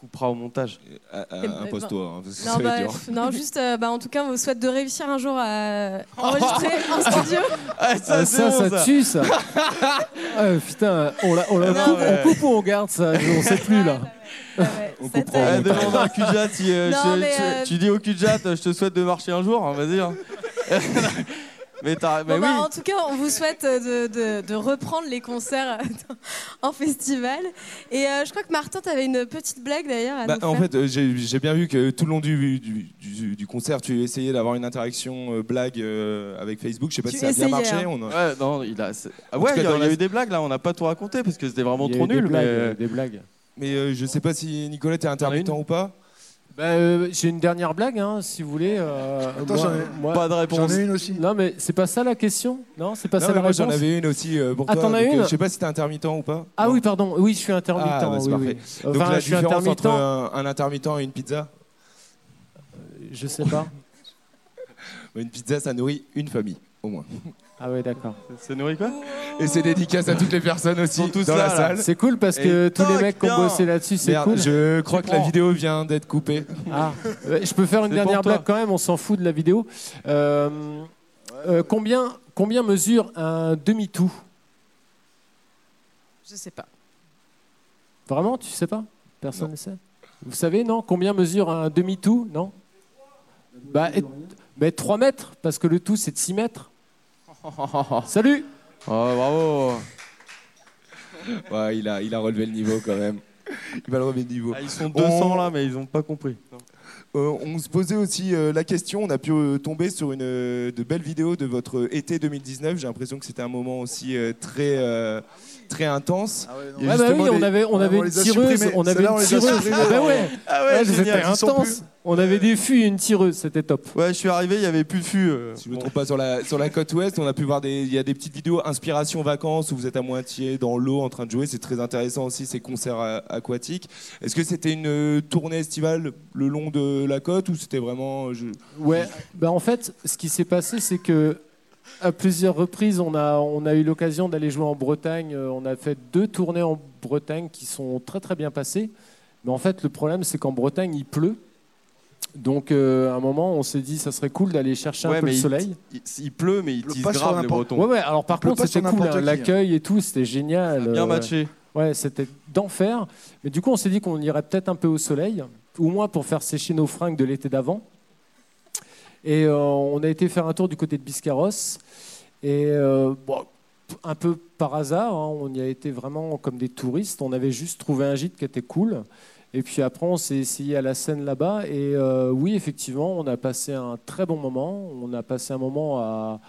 Coupera au montage. Euh, Eh ben, Impose-toi, hein, Non, ça bah, non, juste, euh, bah, en tout cas, on vous souhaite de réussir un jour à enregistrer en studio. Ah, Ah, ça, ça, tue, ça. Ah, putain, on, la, on, la Non, coupe, ouais. on coupe ou on garde ça On sait plus là. On comprend. Eh, demande à Kujat si euh, Non, je- mais, tu, euh, tu dis au Kujat, euh, je te souhaite de marcher un jour, hein, vas-y. hein. *laughs* mais t'as, Bon, mais bah, oui. En tout cas, on vous souhaite de, de- de reprendre les concerts *laughs* en festival. Et euh, je crois que Martin, tu avais une petite blague d'ailleurs Bah, en fait, euh, j'ai bien vu que tout le long du, du, du- du concert, tu essayais d'avoir une interaction euh, blague euh, avec Facebook. Je sais pas Tu si ça a bien marché. hein. on a- Ouais, non, il a. Ah ouais, il y, a- y eu des blagues là, on n'a pas tout raconté parce que c'était vraiment trop eu des nul. blagues, mais... euh, des blagues. Mais euh, je sais pas si Nicolette est intermittent ou pas. Bah, euh, J'ai une dernière blague, hein, si vous voulez. euh, Attends, j'en ai- Pas de réponse. J'en ai une aussi. Non, mais c'est pas ça la question Non, c'est pas Non, ça mais la moi réponse j'en avais une aussi euh, pour Ah, toi. t'en as donc, euh, une Je sais pas si t'es intermittent ou pas. Ah oui, pardon. Oui, je suis intermittent. Ah, bah, c'est oui, parfait. oui. Donc Enfin, la je suis différence intermittent. entre un, un intermittent et une pizza? Je sais pas. *laughs* Une pizza, ça nourrit une famille, au moins. Ah ouais, d'accord. Ça nourrit quoi Et c'est dédicace à toutes les personnes aussi tous dans là, la là. salle. C'est cool parce que Et tous les mecs qui ont bossé là-dessus, c'est Merde, cool. Je crois Tu que la vidéo vient d'être coupée. Ah, ouais, je peux faire une dernière blague quand même, on s'en fout de la vidéo. Euh, euh, combien, combien mesure un demi-tout? Je sais pas. Vraiment, tu sais pas? Personne ne sait? Vous savez, non? Combien mesure un demi-tout? Non? Bah, bah, 3 mètres, parce que le tout, c'est de 6 mètres. *laughs* Salut Oh, bravo Ouais, il a, il a relevé le niveau quand même. Il va le relever le niveau. Ah, Ils sont 200 On- là, mais ils ont pas compris. Euh, on se posait aussi euh, la question, on a pu euh, tomber sur une, de belles vidéos de votre été 2019. J'ai l'impression que c'était un moment aussi euh, très, euh, très intense. Il y a Ouais, bah oui, on avait, on avait on une tireuse. On avait une tireuse. Ah bah ouais, Ah ouais, c'était intense. On avait des fûts et une tireuse, c'était top. Ouais, je suis arrivé, il y avait plus de fûts. euh. Si je ne me trompe pas, sur la, sur la côte ouest, on a pu voir des, il y a des petites vidéos inspiration vacances où vous êtes à moitié dans l'eau en train de jouer. C'est très intéressant aussi ces concerts euh, aquatiques. Est-ce que c'était une euh, tournée estivale le long de la côte ou c'était vraiment je- Ouais, bah en fait, ce qui s'est passé, c'est que à plusieurs reprises, on a, on a eu l'occasion d'aller jouer en Bretagne. Euh, On a fait deux tournées en Bretagne qui sont très très bien passées. Mais en fait, le problème, c'est qu'en Bretagne, il pleut. Donc, euh, à un moment, on s'est dit, ça serait cool d'aller chercher Ouais, un peu mais le il- soleil. Il, il pleut, mais pas sur grave les Bretons. Ouais, ouais, alors par Il pleut contre, c'était cool, hein, qui, l'accueil et tout, c'était génial. Bien euh, matché. Ouais, c'était d'enfer. Mais du coup, on s'est dit qu'on irait peut-être un peu au soleil, au moins pour faire sécher nos fringues de l'été d'avant. Et euh, on a été faire un tour du côté de Biscarrosse. Et euh, bon, un peu par hasard, hein, on y a été vraiment comme des touristes. On avait juste trouvé un gîte qui était cool. Et puis après, on s'est essayé à la scène là-bas. Et euh, oui, effectivement, on a passé un très bon moment. On a passé un moment à,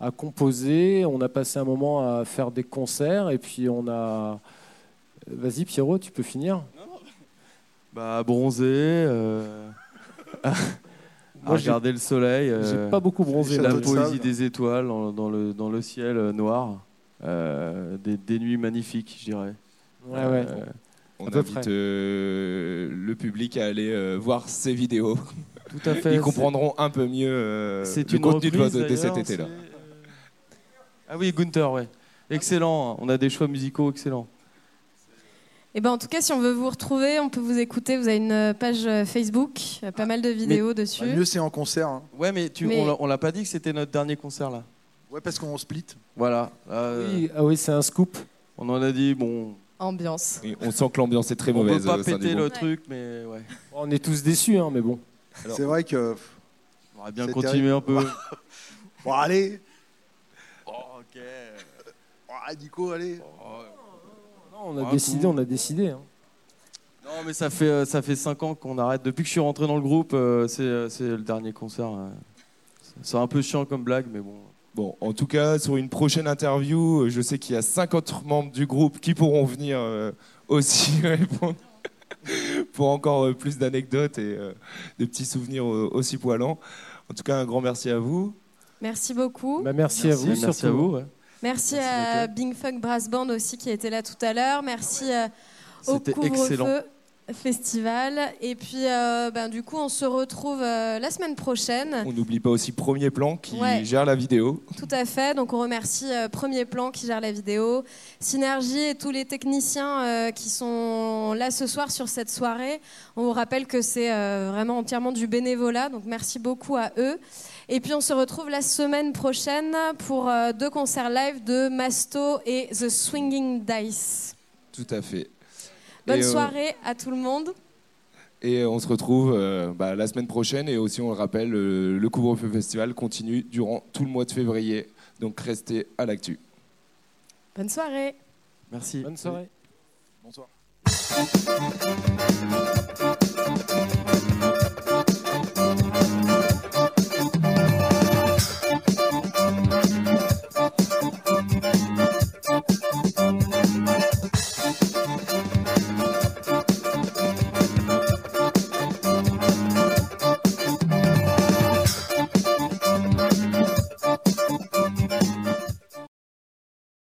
à composer. On a passé un moment à faire des concerts. Et puis on a. Vas-y, Pierrot, tu peux finir. Bah, bronzé. euh, *laughs* à Moi, regarder le soleil. euh, j'ai pas beaucoup bronzé, La poésie des étoiles dans, dans le, dans le ciel euh, noir. euh, des, des nuits magnifiques, je dirais. Ouais, ouais. Euh, On invite euh, le public à aller euh, voir ces vidéos. Tout à fait, Ils comprendront un peu mieux euh, C'est le une contenu de, de cet été-là. Ah oui, Gunther, ouais. Excellent. On a des choix musicaux excellents. Et ben en tout cas, si on veut vous retrouver, on peut vous écouter. Vous avez une euh, page euh, Facebook, pas mal de vidéos dessus. Bah, mieux, c'est en concert. hein. Ouais, mais, tu, Mais- on l'a- on l'a pas dit que c'était notre dernier concert là. Ouais, parce qu'on split. Voilà. euh, Oui, ah oui, c'est un scoop. On en a dit, bon. Ambiance. On sent que l'ambiance est très on mauvaise. peut pas péter le truc, mais ouais. On est tous déçus, hein, mais bon. C'est vrai que. On aurait bien continué un peu. *laughs* Bon, allez. Oh, ok. Oh, Nico, allez. Non, on a Un décidé, coup. on a décidé. hein. Non, mais ça fait, euh, ça fait 5 ans qu'on arrête. Depuis que je suis rentré dans le groupe, euh, c'est euh, c'est le dernier concert. euh. C'est un peu chiant comme blague, mais bon. Bon, en tout cas, sur une prochaine interview, je sais qu'il y a 50 membres du groupe qui pourront venir aussi *laughs* répondre pour encore plus d'anecdotes et des petits souvenirs aussi poilants. En tout cas, un grand merci à vous. Merci beaucoup. Bah, merci, à vous, Merci surtout. à vous. ouais. Merci, Merci à. Bing Funk Brass Band aussi qui était là tout à l'heure. Merci euh, au couvre-feu. Festival. Et puis, euh, ben, du coup, on se retrouve euh, la semaine prochaine. On n'oublie pas aussi Premier Plan qui Ouais. gère la vidéo. Tout à fait. Donc, on remercie euh, Premier Plan qui gère la vidéo, Synergie et tous les techniciens qui sont là ce soir sur cette soirée. On vous rappelle que c'est vraiment entièrement du bénévolat. Donc, merci beaucoup à eux. Et puis, on se retrouve la semaine prochaine pour euh, deux concerts live de Masto et The Swinging Dice. Tout à fait. Bonne Et, euh, soirée à tout le monde. Et on se retrouve euh, bah, la semaine prochaine. Et aussi, on le rappelle, euh, le Couvre-feu Festival continue durant tout le mois de février. Donc restez à l'actu. Bonne soirée. Merci. Bonne soirée. Bonsoir.